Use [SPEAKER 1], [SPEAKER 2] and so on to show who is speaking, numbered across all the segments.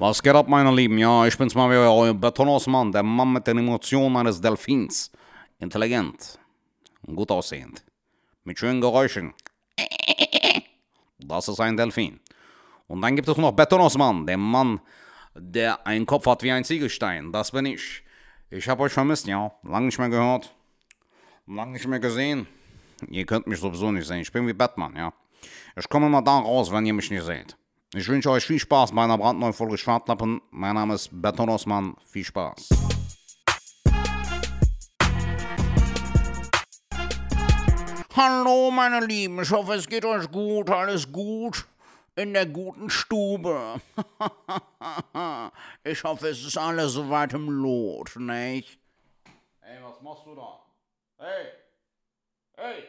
[SPEAKER 1] Was geht ab, meine Lieben? Ja, ich bin's mal wieder, euer Betonausmann, der Mann mit den Emotionen eines Delfins. Intelligent, gut aussehend, mit schönen Geräuschen. Das ist ein Delfin. Und dann gibt es noch Betonausmann, der Mann, der einen Kopf hat wie ein Ziegelstein. Das bin ich. Ich hab euch vermisst, ja. Lang nicht mehr gehört. Lang nicht mehr gesehen. Ihr könnt mich sowieso nicht sehen. Ich bin wie Batman, ja. Ich komme mal da raus, wenn ihr mich nicht seht. Ich wünsche euch viel Spaß bei einer brandneuen Folge Schwartlappen. Mein Name ist Beton Osman. Viel Spaß. Hallo, meine Lieben. Ich hoffe, es geht euch gut. Alles gut in der guten Stube. ich hoffe, es ist alles soweit im Lot, nicht? Hey, was machst du da? Hey! Hey!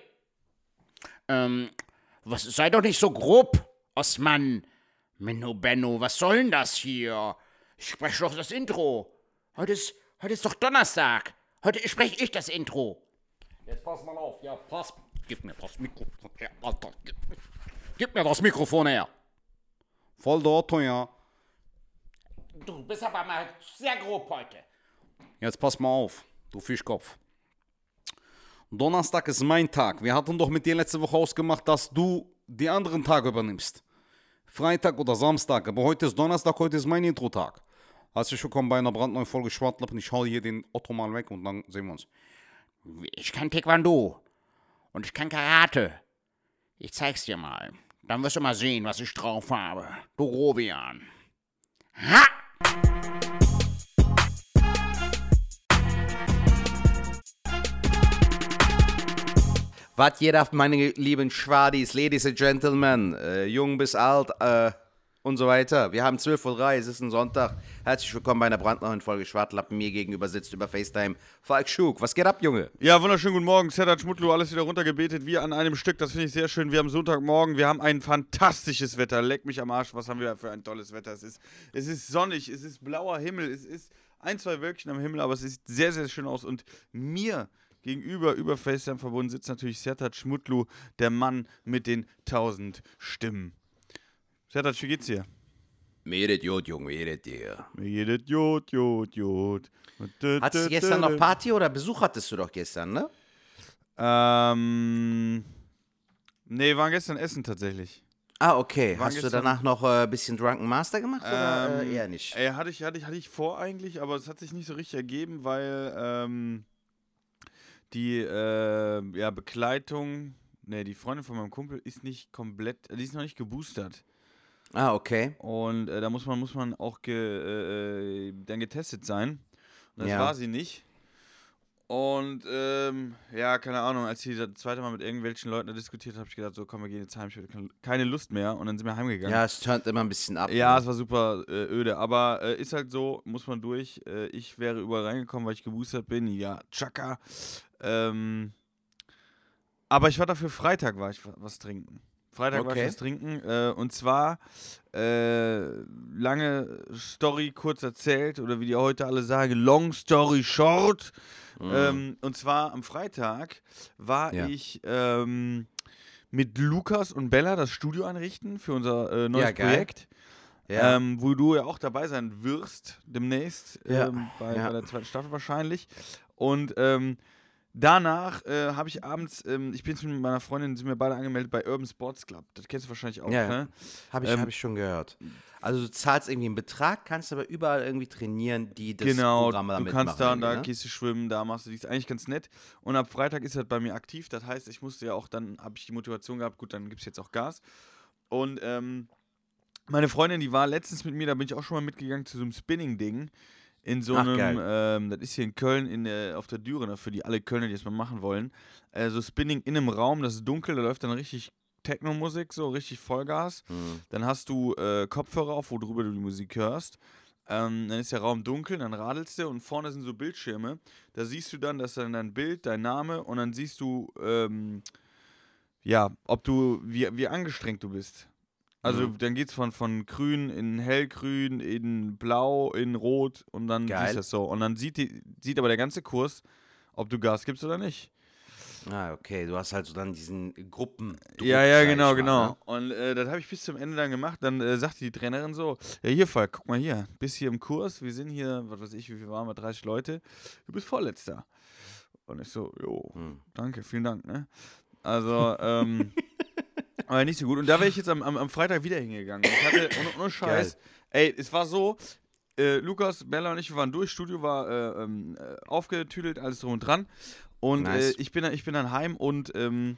[SPEAKER 1] Ähm, was, sei doch nicht so grob, Osman. Menno Benno, was soll denn das hier? Ich spreche doch das Intro. Heute ist, heute ist doch Donnerstag. Heute spreche ich das Intro. Jetzt pass mal auf, ja, pass. Gib mir das Mikrofon her, Alter. Gib, gib mir das Mikrofon her. Voll der Otto, ja. Du bist aber mal sehr grob heute. Jetzt pass mal auf, du Fischkopf. Donnerstag ist mein Tag. Wir hatten doch mit dir letzte Woche ausgemacht, dass du die anderen Tage übernimmst. Freitag oder Samstag, aber heute ist Donnerstag, heute ist mein Intro-Tag. Herzlich willkommen bei einer brandneuen Folge Schwartlappen. Ich hau hier den Otto mal weg und dann sehen wir uns. Ich kann Taekwondo. Und ich kann Karate. Ich zeig's dir mal. Dann wirst du mal sehen, was ich drauf habe. Du Robian. Ha! Was jeder, meine lieben Schwadis, Ladies and Gentlemen, äh, jung bis alt äh, und so weiter. Wir haben 12.03 Uhr, es ist ein Sonntag. Herzlich willkommen bei einer brandneuen Folge Schwartlappen. Mir gegenüber sitzt über FaceTime Falk Schug. Was geht ab, Junge?
[SPEAKER 2] Ja, wunderschönen guten Morgen. Sedat Schmutlu, alles wieder runtergebetet, wie an einem Stück. Das finde ich sehr schön. Wir haben Sonntagmorgen, wir haben ein fantastisches Wetter. Leck mich am Arsch, was haben wir für ein tolles Wetter. Es ist, es ist sonnig, es ist blauer Himmel, es ist ein, zwei Wölkchen am Himmel, aber es sieht sehr, sehr schön aus. Und mir gegenüber, über FaceTime verbunden, sitzt natürlich Sertat Schmutlu, der Mann mit den tausend Stimmen. Sertat, wie geht's dir?
[SPEAKER 1] Mir geht Jod, Junge, mir geht dir.
[SPEAKER 2] Mir geht Jod, Jod, Jod.
[SPEAKER 1] Hattest du gestern noch Party oder Besuch hattest du doch gestern, ne?
[SPEAKER 2] Ähm. Nee, waren gestern essen tatsächlich.
[SPEAKER 1] Ah, okay.
[SPEAKER 2] Waren
[SPEAKER 1] Hast du danach noch ein äh, bisschen Drunken Master gemacht oder
[SPEAKER 2] Ähm,
[SPEAKER 1] äh, eher nicht?
[SPEAKER 2] Ey, hatte ich, hatte, ich, hatte ich vor eigentlich, aber es hat sich nicht so richtig ergeben, weil ähm, die äh, ja, Begleitung, ne, die Freundin von meinem Kumpel ist nicht komplett, die ist noch nicht geboostert.
[SPEAKER 1] Ah, okay.
[SPEAKER 2] Und äh, da muss man, muss man auch ge, äh, äh, dann getestet sein. Und das
[SPEAKER 1] Ja.
[SPEAKER 2] war sie nicht. Und ähm, ja, keine Ahnung, als sie das zweite Mal mit irgendwelchen Leuten da diskutiert hat, habe ich gedacht, so komm, wir gehen jetzt heim, ich habe keine Lust mehr. Und dann sind wir heimgegangen.
[SPEAKER 1] Ja, es turnt immer ein bisschen ab.
[SPEAKER 2] Ja,
[SPEAKER 1] ne?
[SPEAKER 2] es war super äh, öde, aber äh, ist halt so, muss man durch. Äh, ich wäre überall reingekommen, weil ich geboostert bin. Ja, tschakka. Ähm, aber ich war dafür Freitag, war ich wa- was trinken. Freitag war
[SPEAKER 1] Okay.
[SPEAKER 2] ich was trinken. Äh, und zwar, äh, lange Story kurz erzählt, oder wie die heute alle sagen, long story short. Ähm, und zwar am Freitag war
[SPEAKER 1] Mhm. Ja.
[SPEAKER 2] ich ähm, mit Lukas und Bella das Studio einrichten für unser äh, neues
[SPEAKER 1] Ja.
[SPEAKER 2] Projekt.
[SPEAKER 1] ja.
[SPEAKER 2] Ähm, wo du ja auch dabei sein wirst demnächst ähm, bei, bei der zweiten Staffel wahrscheinlich. Und ähm, danach äh, habe ich abends, ähm, ich bin jetzt mit meiner Freundin, sind wir beide angemeldet bei Urban Sports Club. Das kennst du wahrscheinlich auch,
[SPEAKER 1] Ja,
[SPEAKER 2] ne?
[SPEAKER 1] Habe ich,
[SPEAKER 2] ähm,
[SPEAKER 1] hab ich schon gehört. Also du zahlst irgendwie einen Betrag, kannst aber überall irgendwie trainieren, die das
[SPEAKER 2] genau,
[SPEAKER 1] Programm da
[SPEAKER 2] du
[SPEAKER 1] mitmachen.
[SPEAKER 2] kannst da da
[SPEAKER 1] ne?
[SPEAKER 2] gehst du schwimmen, da machst du dies. Eigentlich ganz nett. Und ab Freitag ist das bei mir aktiv. Das heißt, ich musste ja auch, dann habe ich die Motivation gehabt, gut, dann gibt es jetzt auch Gas. Und ähm, meine Freundin, die war letztens mit mir, da bin ich auch schon mal mitgegangen zu so einem Spinning-Ding. In so
[SPEAKER 1] Ach,
[SPEAKER 2] einem, ähm, das ist hier in Köln in, äh, auf der Dürener, für die alle Kölner, die es mal machen wollen. Äh, so Spinning in einem Raum, das ist dunkel, da läuft dann richtig Techno-Musik, so richtig Vollgas.
[SPEAKER 1] Hm.
[SPEAKER 2] Dann hast du äh, Kopfhörer auf, worüber du die Musik hörst. Ähm, dann ist der Raum dunkel, dann radelst du und vorne sind so Bildschirme. Da siehst du dann, dass dann dein Bild, dein Name und dann siehst du, ähm, ja, ob du, wie, wie angestrengt du bist. Also
[SPEAKER 1] Mhm.
[SPEAKER 2] dann geht's von, von grün in hellgrün, in blau, in rot und dann
[SPEAKER 1] Geil.
[SPEAKER 2] du das so. Und dann sieht, die, sieht aber der ganze Kurs, ob du Gas gibst oder nicht.
[SPEAKER 3] Ah, okay. Du hast halt so dann diesen Gruppen.
[SPEAKER 2] Ja, ja, genau,
[SPEAKER 3] mal,
[SPEAKER 2] genau.
[SPEAKER 3] ne?
[SPEAKER 2] Und äh, das habe ich bis zum Ende dann gemacht. Dann äh, sagte die Trainerin so: Ja, hier, Falk, guck mal hier. Bist hier im Kurs. Wir sind hier, was weiß ich, wie viel waren wir? 30 Leute. Du bist Vorletzter. Und ich so: Jo,
[SPEAKER 3] Hm.
[SPEAKER 2] danke, vielen Dank, ne? Also, ähm. aber nicht so gut. Und da wäre ich jetzt am, am, am Freitag wieder hingegangen. Ich hatte, ohne, ohne Scheiß, ey, es war so. Äh, Lukas, Bella und ich waren durch, Studio war äh, ähm, äh, aufgetüdelt, alles drum und dran. Und
[SPEAKER 3] Nice.
[SPEAKER 2] äh, ich, bin, dann- ich bin dann heim und ähm,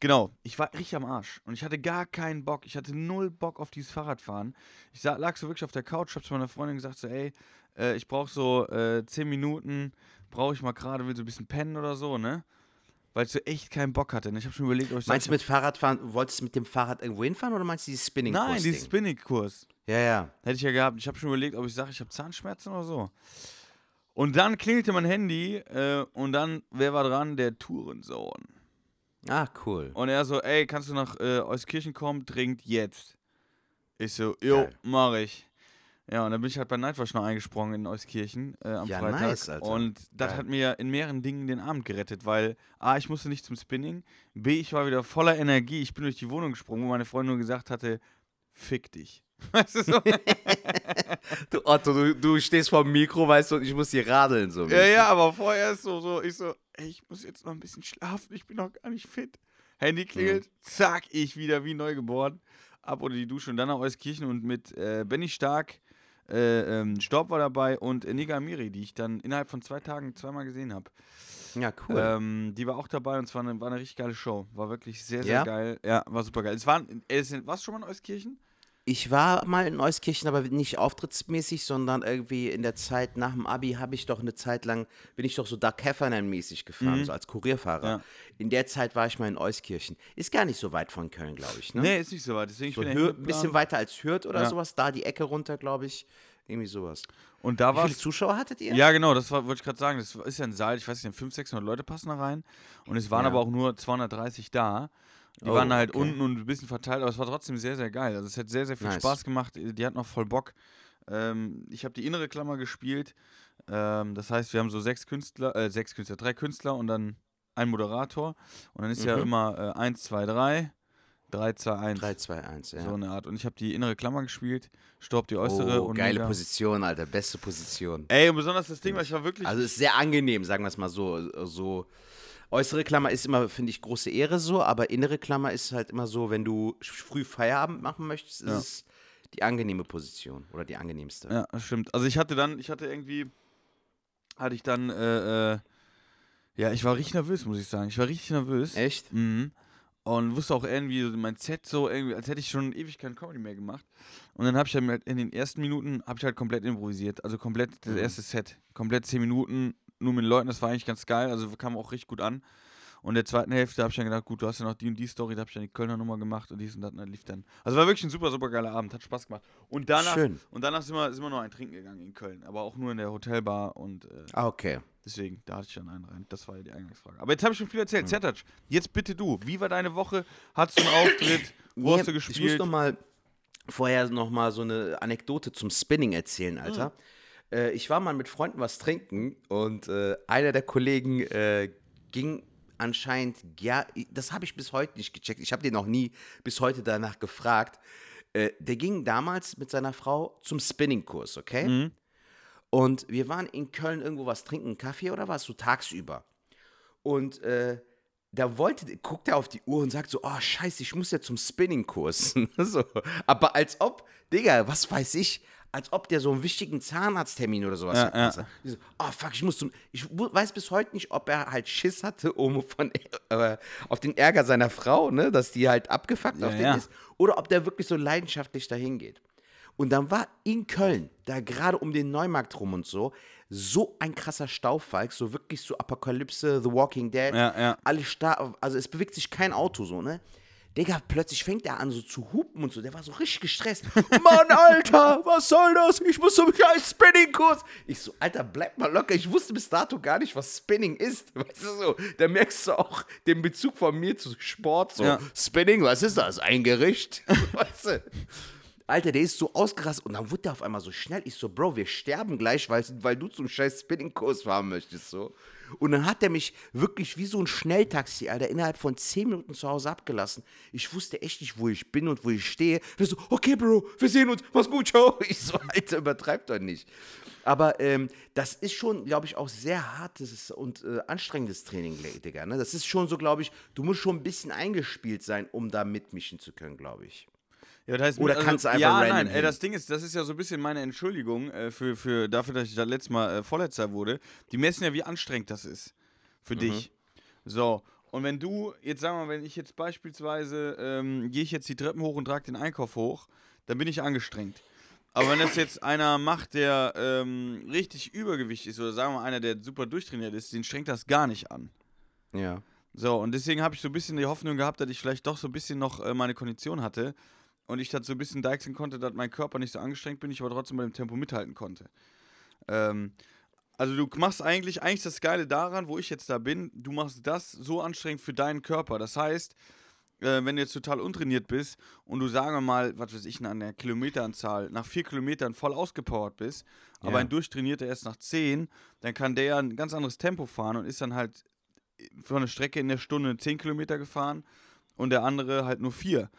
[SPEAKER 2] genau, ich war richtig am Arsch. Und ich hatte gar keinen Bock. Ich hatte null Bock auf dieses Fahrradfahren. Ich sa- lag so wirklich auf der Couch, hab zu meiner Freundin gesagt, so, ey, äh, ich brauche so äh, 10 Minuten, brauche ich mal gerade, will so ein bisschen pennen oder so, ne? Weil ich so echt keinen Bock hatte. Und ich habe schon überlegt, ob ich
[SPEAKER 3] Meinst du mit Fahrradfahren, wolltest du mit dem Fahrrad irgendwo hinfahren oder meinst du dieses spinning
[SPEAKER 2] Nein, dieses Spinning-Kurs.
[SPEAKER 3] Ja, ja.
[SPEAKER 2] Hätte ich ja gehabt. Ich habe schon überlegt, ob ich sage, ich habe Zahnschmerzen oder so. Und dann klingelte mein Handy äh, und dann, wer war dran? Der Tourensohn.
[SPEAKER 3] Ah, cool.
[SPEAKER 2] Und er so, ey, kannst du nach äh, Euskirchen kommen? Dringend jetzt. Ich so, jo,
[SPEAKER 3] Geil.
[SPEAKER 2] mach ich. Ja, und dann bin ich halt bei Nightwatch noch eingesprungen in Euskirchen äh, am
[SPEAKER 3] Ja,
[SPEAKER 2] Freitag.
[SPEAKER 3] nice, Alter.
[SPEAKER 2] Und das hat mir in mehreren Dingen den Abend gerettet, weil A, ich musste nicht zum Spinning, B, ich war wieder voller Energie. Ich bin durch die Wohnung gesprungen, wo meine Freundin nur gesagt hatte, fick dich. Weißt du so?
[SPEAKER 3] Du, Otto, du, du stehst vor dem Mikro, weißt du, und ich muss hier radeln. So
[SPEAKER 2] Ja, ja, aber vorher ist so, so, ich so, ey, ich muss jetzt noch ein bisschen schlafen, ich bin noch gar nicht fit. Handy klingelt, zack, ich wieder wie neugeboren. Ab unter die Dusche und dann nach Euskirchen und mit äh, Benny Stark, äh, ähm, Staub war dabei und Niga Amiri, die ich dann innerhalb von zwei Tagen zweimal gesehen habe.
[SPEAKER 3] Ja, cool.
[SPEAKER 2] Ähm, die war auch dabei und es war eine, war eine richtig geile Show. War wirklich sehr, sehr
[SPEAKER 3] Ja?
[SPEAKER 2] geil. Ja, war super geil. Es waren, äh, es warst du schon mal in Euskirchen?
[SPEAKER 3] Ich war mal in Euskirchen, aber nicht auftrittsmäßig, sondern irgendwie in der Zeit nach dem Abi habe ich doch eine Zeit lang, bin ich doch so Doug Heffernan-mäßig gefahren, so als Kurierfahrer.
[SPEAKER 2] Ja.
[SPEAKER 3] In der Zeit war ich mal in Euskirchen. Ist gar nicht so weit von Köln, glaube ich. Ne?
[SPEAKER 2] Nee, ist nicht so weit. Deswegen ich
[SPEAKER 3] so
[SPEAKER 2] hingeplant.
[SPEAKER 3] bisschen weiter als Hürth oder
[SPEAKER 2] Ja.
[SPEAKER 3] sowas, da die Ecke runter, glaube ich. Irgendwie sowas.
[SPEAKER 2] Und da
[SPEAKER 3] Wie
[SPEAKER 2] war
[SPEAKER 3] viele Zuschauer hattet ihr?
[SPEAKER 2] Ja, genau, das wollte ich gerade sagen. Das ist ja ein Saal, ich weiß nicht, 500, 600 Leute passen da rein. Und es waren
[SPEAKER 3] Ja.
[SPEAKER 2] aber auch nur 230 da. Die
[SPEAKER 3] Oh,
[SPEAKER 2] waren halt
[SPEAKER 3] okay.
[SPEAKER 2] unten und ein bisschen verteilt, aber es war trotzdem sehr, sehr geil. Also es hat sehr, sehr viel
[SPEAKER 3] Nice.
[SPEAKER 2] Spaß gemacht. Die hatten auch voll Bock. Ähm, ich habe die innere Klammer gespielt. Ähm, das heißt, wir haben so sechs Künstler, äh, sechs Künstler, drei Künstler und dann ein Moderator. Und dann ist ja
[SPEAKER 3] Mhm.
[SPEAKER 2] immer äh, 1, 2, 3, 3, 2, 1.
[SPEAKER 3] 3, 2, 1, ja.
[SPEAKER 2] So eine Art. Und ich habe die innere Klammer gespielt, Staub die äußere
[SPEAKER 3] oh,
[SPEAKER 2] und
[SPEAKER 3] geile
[SPEAKER 2] Mega.
[SPEAKER 3] Position, Alter. Beste Position.
[SPEAKER 2] Ey, und besonders das Ding, weil ich war wirklich.
[SPEAKER 3] Also ist sehr angenehm, sagen wir es mal so. so. Äußere Klammer ist immer, finde ich, große Ehre so, aber innere Klammer ist halt immer so, wenn du früh Feierabend machen möchtest, ist
[SPEAKER 2] Ja.
[SPEAKER 3] es die angenehme Position oder die angenehmste.
[SPEAKER 2] Ja, das stimmt. Also ich hatte dann, ich hatte irgendwie, hatte ich dann, äh, äh, ja, ich war richtig nervös, muss ich sagen. Ich war richtig nervös.
[SPEAKER 3] Echt?
[SPEAKER 2] Mhm. Und wusste auch irgendwie, mein Set so irgendwie, als hätte ich schon ewig kein Comedy mehr gemacht. Und dann habe ich halt in den ersten Minuten, habe ich halt komplett improvisiert. Also komplett das
[SPEAKER 3] Mhm.
[SPEAKER 2] erste Set. Komplett zehn Minuten, nur mit Leuten, das war eigentlich ganz geil. Also kam auch richtig gut an. Und in der zweiten Hälfte habe ich dann gedacht, gut, du hast ja noch die und die Story, da habe ich dann die Kölner Nummer gemacht und dies und das und das lief dann. Also war wirklich ein super, super geiler Abend, hat Spaß gemacht. Und danach,
[SPEAKER 3] Schön.
[SPEAKER 2] Und danach sind wir, sind wir noch ein Trinken gegangen in Köln, aber auch nur in der Hotelbar und äh,
[SPEAKER 3] Ah, okay.
[SPEAKER 2] deswegen, da hatte ich dann einen rein. Das war ja die Eingangsfrage. Aber jetzt habe ich schon viel erzählt. Zertac, jetzt bitte du. Wie war deine Woche? Hattest du einen Auftritt? Wo hast du
[SPEAKER 3] Nee, Ich muss
[SPEAKER 2] gespielt?
[SPEAKER 3] noch mal vorher noch mal so eine Anekdote zum Spinning erzählen, Alter.
[SPEAKER 2] Hm.
[SPEAKER 3] Äh, ich war mal mit Freunden was trinken und äh, einer der Kollegen äh, ging anscheinend, ja, das habe ich bis heute nicht gecheckt. Ich habe den noch nie bis heute danach gefragt. Äh, der ging damals mit seiner Frau zum Spinning-Kurs, okay?
[SPEAKER 2] Mhm.
[SPEAKER 3] Und wir waren in Köln irgendwo was trinken, Kaffee oder was, so tagsüber. Und äh, da wollte, guckt er auf die Uhr und sagt so, oh scheiße, ich muss ja zum Spinning-Kurs. so. Aber als ob, Digga, was weiß ich, als ob der so einen wichtigen Zahnarzttermin oder sowas
[SPEAKER 2] Ja,
[SPEAKER 3] hat.
[SPEAKER 2] ja.
[SPEAKER 3] So, oh fuck, ich muss zum, ich weiß bis heute nicht, ob er halt Schiss hatte, um von, äh, auf den Ärger seiner Frau, ne, dass die halt abgefuckt
[SPEAKER 2] Ja,
[SPEAKER 3] auf den ist, oder ob der wirklich so leidenschaftlich dahin geht. Und dann war in Köln, da gerade um den Neumarkt rum und so, so ein krasser Staufalk, so wirklich so Apokalypse, The Walking Dead.
[SPEAKER 2] Ja, ja.
[SPEAKER 3] Alle sta also es bewegt sich kein Auto so, ne? Digga, plötzlich fängt er an so zu hupen und so. Der war so richtig gestresst. Mann, Alter, was soll das? Ich muss zum scheiß Spinning-Kurs. Ich so, Alter, bleib mal locker. Ich wusste bis dato gar nicht, was Spinning ist. Weißt du so? Da merkst du auch den Bezug von mir zu Sport. So,
[SPEAKER 2] Ja.
[SPEAKER 3] Spinning, was ist das? Ein Gericht? weißt du? Alter, der ist so ausgerastet und dann wurde der auf einmal so schnell. Ich so, Bro, wir sterben gleich, weil, weil du zum scheiß Spinning-Kurs fahren möchtest, so. Und dann hat der mich wirklich wie so ein Schnelltaxi, Alter, innerhalb von 10 Minuten zu Hause abgelassen. Ich wusste echt nicht, wo ich bin und wo ich stehe. Der so, okay, Bro, wir sehen uns, mach's gut, ciao. Ich so, Alter, übertreib doch nicht. Aber ähm, das ist schon, glaube ich, auch sehr hartes und äh, anstrengendes Training, Digga. Ne? Das ist schon so, glaube ich, du musst schon ein bisschen eingespielt sein, um da mitmischen zu können, glaube ich.
[SPEAKER 2] Ja, das heißt,
[SPEAKER 3] Oder
[SPEAKER 2] also,
[SPEAKER 3] kannst du einfach
[SPEAKER 2] Ja,
[SPEAKER 3] random
[SPEAKER 2] nein, ey, das Ding ist, das ist ja so ein bisschen meine Entschuldigung äh, für, für dafür, dass ich das letzte Mal äh, Vorletzter wurde. Die messen ja, wie anstrengend das ist für dich. So, und wenn du, jetzt sagen wir mal, wenn ich jetzt beispielsweise, ähm, gehe ich jetzt die Treppen hoch und trage den Einkauf hoch, dann bin ich angestrengt. Aber wenn das jetzt einer macht, der ähm, richtig Übergewicht ist, oder sagen wir mal einer, der super durchtrainiert ist, den strengt das gar nicht an.
[SPEAKER 3] Ja.
[SPEAKER 2] So, und deswegen habe ich so ein bisschen die Hoffnung gehabt, dass ich vielleicht doch so ein bisschen noch äh, meine Kondition hatte und ich das so ein bisschen deichseln konnte, dass mein Körper nicht so angestrengt bin, ich aber trotzdem bei dem Tempo mithalten konnte. Ähm, also du machst eigentlich, eigentlich das Geile daran, wo ich jetzt da bin, du machst das so anstrengend für deinen Körper. Das heißt, äh, wenn du jetzt total untrainiert bist und du sagen wir mal, was weiß ich, an der Kilometeranzahl nach vier Kilometern voll ausgepowert bist, aber
[SPEAKER 3] Ja.
[SPEAKER 2] ein Durchtrainierter erst nach zehn, dann kann der ja ein ganz anderes Tempo fahren und ist dann halt von der Strecke in der Stunde 10 Kilometer gefahren und der andere halt nur vier.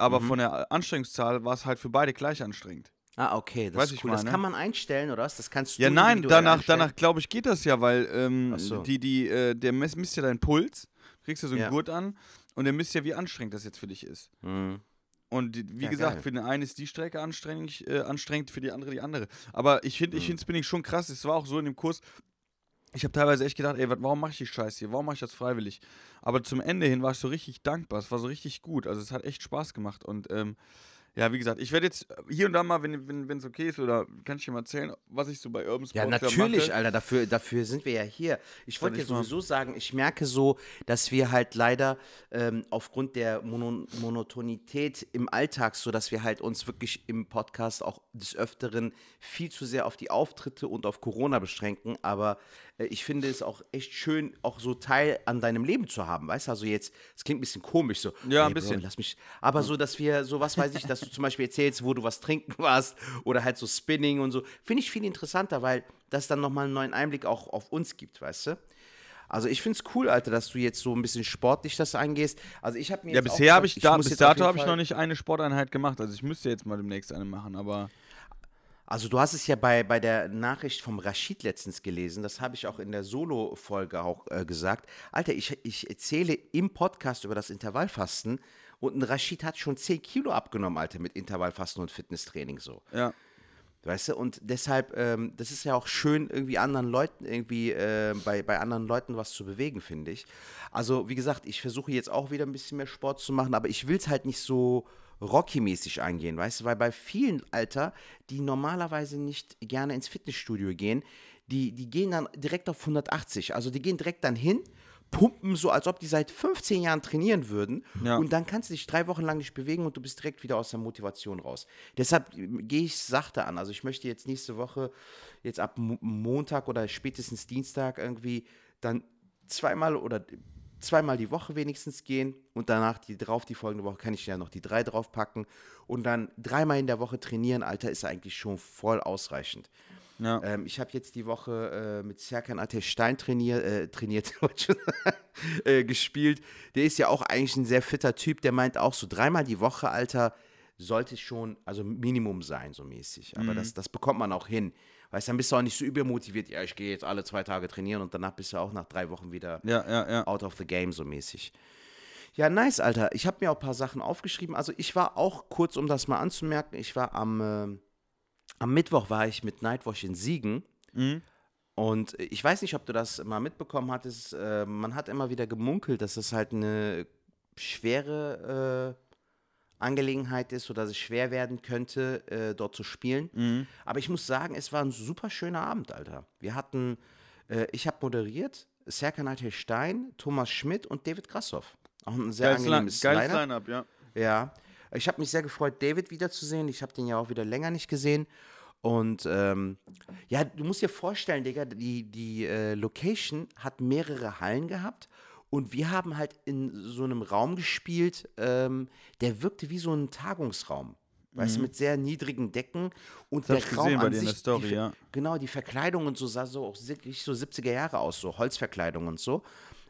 [SPEAKER 2] Aber von der Anstrengungszahl war es halt für beide gleich anstrengend.
[SPEAKER 3] Ah, okay, das
[SPEAKER 2] Weiß
[SPEAKER 3] ist
[SPEAKER 2] ich
[SPEAKER 3] cool. Das
[SPEAKER 2] meine.
[SPEAKER 3] kann man einstellen, oder was? Das kannst du
[SPEAKER 2] Ja, nein, danach,
[SPEAKER 3] einstellen.
[SPEAKER 2] danach glaube ich, geht das ja, weil ähm,
[SPEAKER 3] so.
[SPEAKER 2] die, die, äh, der misst, misst ja deinen Puls, kriegst ja so einen
[SPEAKER 3] Ja.
[SPEAKER 2] Gurt an und der misst ja, wie anstrengend das jetzt für dich ist.
[SPEAKER 3] Mhm.
[SPEAKER 2] Und die, wie
[SPEAKER 3] Ja,
[SPEAKER 2] gesagt,
[SPEAKER 3] geil.
[SPEAKER 2] für den einen ist die Strecke anstrengend, äh, anstrengend, für die andere die andere. Aber ich finde ich
[SPEAKER 3] Mhm.
[SPEAKER 2] find Spinning schon krass. Es war auch so in dem Kurs, ich habe teilweise echt gedacht, ey, warum mache ich die Scheiße hier? Warum mache ich das freiwillig? Aber zum Ende hin war ich so richtig dankbar. Es war so richtig gut. Also es hat echt Spaß gemacht. Und ähm, ja, wie gesagt, ich werde jetzt hier und da mal, wenn es wenn, okay ist, oder kann ich dir mal erzählen, was ich so bei Urban Sport
[SPEAKER 3] Ja, natürlich,
[SPEAKER 2] mache.
[SPEAKER 3] Alter, dafür, dafür sind wir ja hier. Ich wollte ja
[SPEAKER 2] ich mal-
[SPEAKER 3] sowieso sagen, ich merke so, dass wir halt leider ähm, aufgrund der Mono Monotonität im Alltag, so dass wir halt uns wirklich im Podcast auch des Öfteren viel zu sehr auf die Auftritte und auf Corona beschränken. Aber ich finde es auch echt schön, auch so Teil an deinem Leben zu haben. Weißt du, also jetzt, es klingt ein bisschen komisch so.
[SPEAKER 2] Ja, ein
[SPEAKER 3] ey, Bro,
[SPEAKER 2] bisschen.
[SPEAKER 3] lass mich, aber so, dass wir, so was weiß ich, dass du zum Beispiel erzählst, wo du was trinken warst oder halt so Spinning und so, finde ich viel interessanter, weil das dann nochmal einen neuen Einblick auch auf uns gibt, weißt du? Also ich finde es cool, Alter, dass du jetzt so ein bisschen sportlich das angehst. Also ich habe mir
[SPEAKER 2] Ja, bisher habe
[SPEAKER 3] gesagt,
[SPEAKER 2] ich, da, bis dato habe ich noch nicht eine Sporteinheit gemacht. Also ich müsste jetzt mal demnächst eine machen, aber
[SPEAKER 3] Also du hast es ja bei, bei der Nachricht vom Rashid letztens gelesen, das habe ich auch in der Solo-Folge auch äh, gesagt. Alter, ich, ich erzähle im Podcast über das Intervallfasten und ein Rashid hat schon 10 Kilo abgenommen, Alter, mit Intervallfasten und Fitnesstraining so.
[SPEAKER 2] ja.
[SPEAKER 3] Weißt du, und deshalb, ähm, das ist ja auch schön, irgendwie anderen Leuten, irgendwie äh, bei, bei anderen Leuten was zu bewegen, finde ich. Also, wie gesagt, ich versuche jetzt auch wieder ein bisschen mehr Sport zu machen, aber ich will es halt nicht so Rocky-mäßig angehen, weißt du, weil bei vielen, Alter, die normalerweise nicht gerne ins Fitnessstudio gehen, die, die gehen dann direkt auf 180. Also, die gehen direkt dann hin, pumpen so, als ob die seit 15 Jahren trainieren würden.
[SPEAKER 2] Ja.
[SPEAKER 3] Und dann kannst du dich drei Wochen lang nicht bewegen und du bist direkt wieder aus der Motivation raus. Deshalb äh, gehe ich sachte an. Also ich möchte jetzt nächste Woche, jetzt ab Mo Montag oder spätestens Dienstag irgendwie dann zweimal oder zweimal die Woche wenigstens gehen und danach die drauf, die folgende Woche kann ich ja noch die drei draufpacken und dann dreimal in der Woche trainieren, Alter, ist eigentlich schon voll ausreichend.
[SPEAKER 2] Ja.
[SPEAKER 3] Ähm, ich habe jetzt die Woche äh, mit Serkan Ateş Stein trainier, äh, trainiert, äh, gespielt. Der ist ja auch eigentlich ein sehr fitter Typ. Der meint auch so dreimal die Woche, Alter, sollte schon, also Minimum sein, so mäßig. Aber das, das bekommt man auch hin. Weißt du, dann bist du auch nicht so übermotiviert. Ja, ich gehe jetzt alle zwei Tage trainieren und danach bist du auch nach drei Wochen wieder
[SPEAKER 2] Ja, ja, ja.
[SPEAKER 3] out of the game, so mäßig. Ja, nice, Alter. Ich habe mir auch ein paar Sachen aufgeschrieben. Also ich war auch, kurz um das mal anzumerken, ich war am, äh, am Mittwoch war ich mit Nightwash in Siegen.
[SPEAKER 2] Mhm.
[SPEAKER 3] Und ich weiß nicht, ob du das mal mitbekommen hattest. Äh, man hat immer wieder gemunkelt, dass das halt eine schwere äh, Angelegenheit ist oder dass es schwer werden könnte, äh, dort zu spielen.
[SPEAKER 2] Mhm.
[SPEAKER 3] Aber ich muss sagen, es war ein super schöner Abend, Alter. Wir hatten, äh, ich habe moderiert, Serkan Ateş Stein, Thomas Schmidt und David Grassoff. Auch ein sehr
[SPEAKER 2] Geiles, Line-
[SPEAKER 3] angenehmes
[SPEAKER 2] geiles
[SPEAKER 3] Line-Up.
[SPEAKER 2] Line-Up, ja.
[SPEAKER 3] Ja, ich habe mich sehr gefreut, David wiederzusehen. Ich habe den ja auch wieder länger nicht gesehen. Und ähm, ja, du musst dir vorstellen, Digga, die, die äh, Location hat mehrere Hallen gehabt. Und wir haben halt in so einem Raum gespielt, ähm, der wirkte wie so ein Tagungsraum. Weißt du, mit sehr niedrigen Decken und
[SPEAKER 2] Mhm. hab
[SPEAKER 3] der
[SPEAKER 2] ich
[SPEAKER 3] Raum
[SPEAKER 2] gesehen
[SPEAKER 3] an sich,
[SPEAKER 2] Story,
[SPEAKER 3] die,
[SPEAKER 2] ja.
[SPEAKER 3] Genau, die Verkleidung und so sah so auch wirklich so 70er Jahre aus, so Holzverkleidung und so.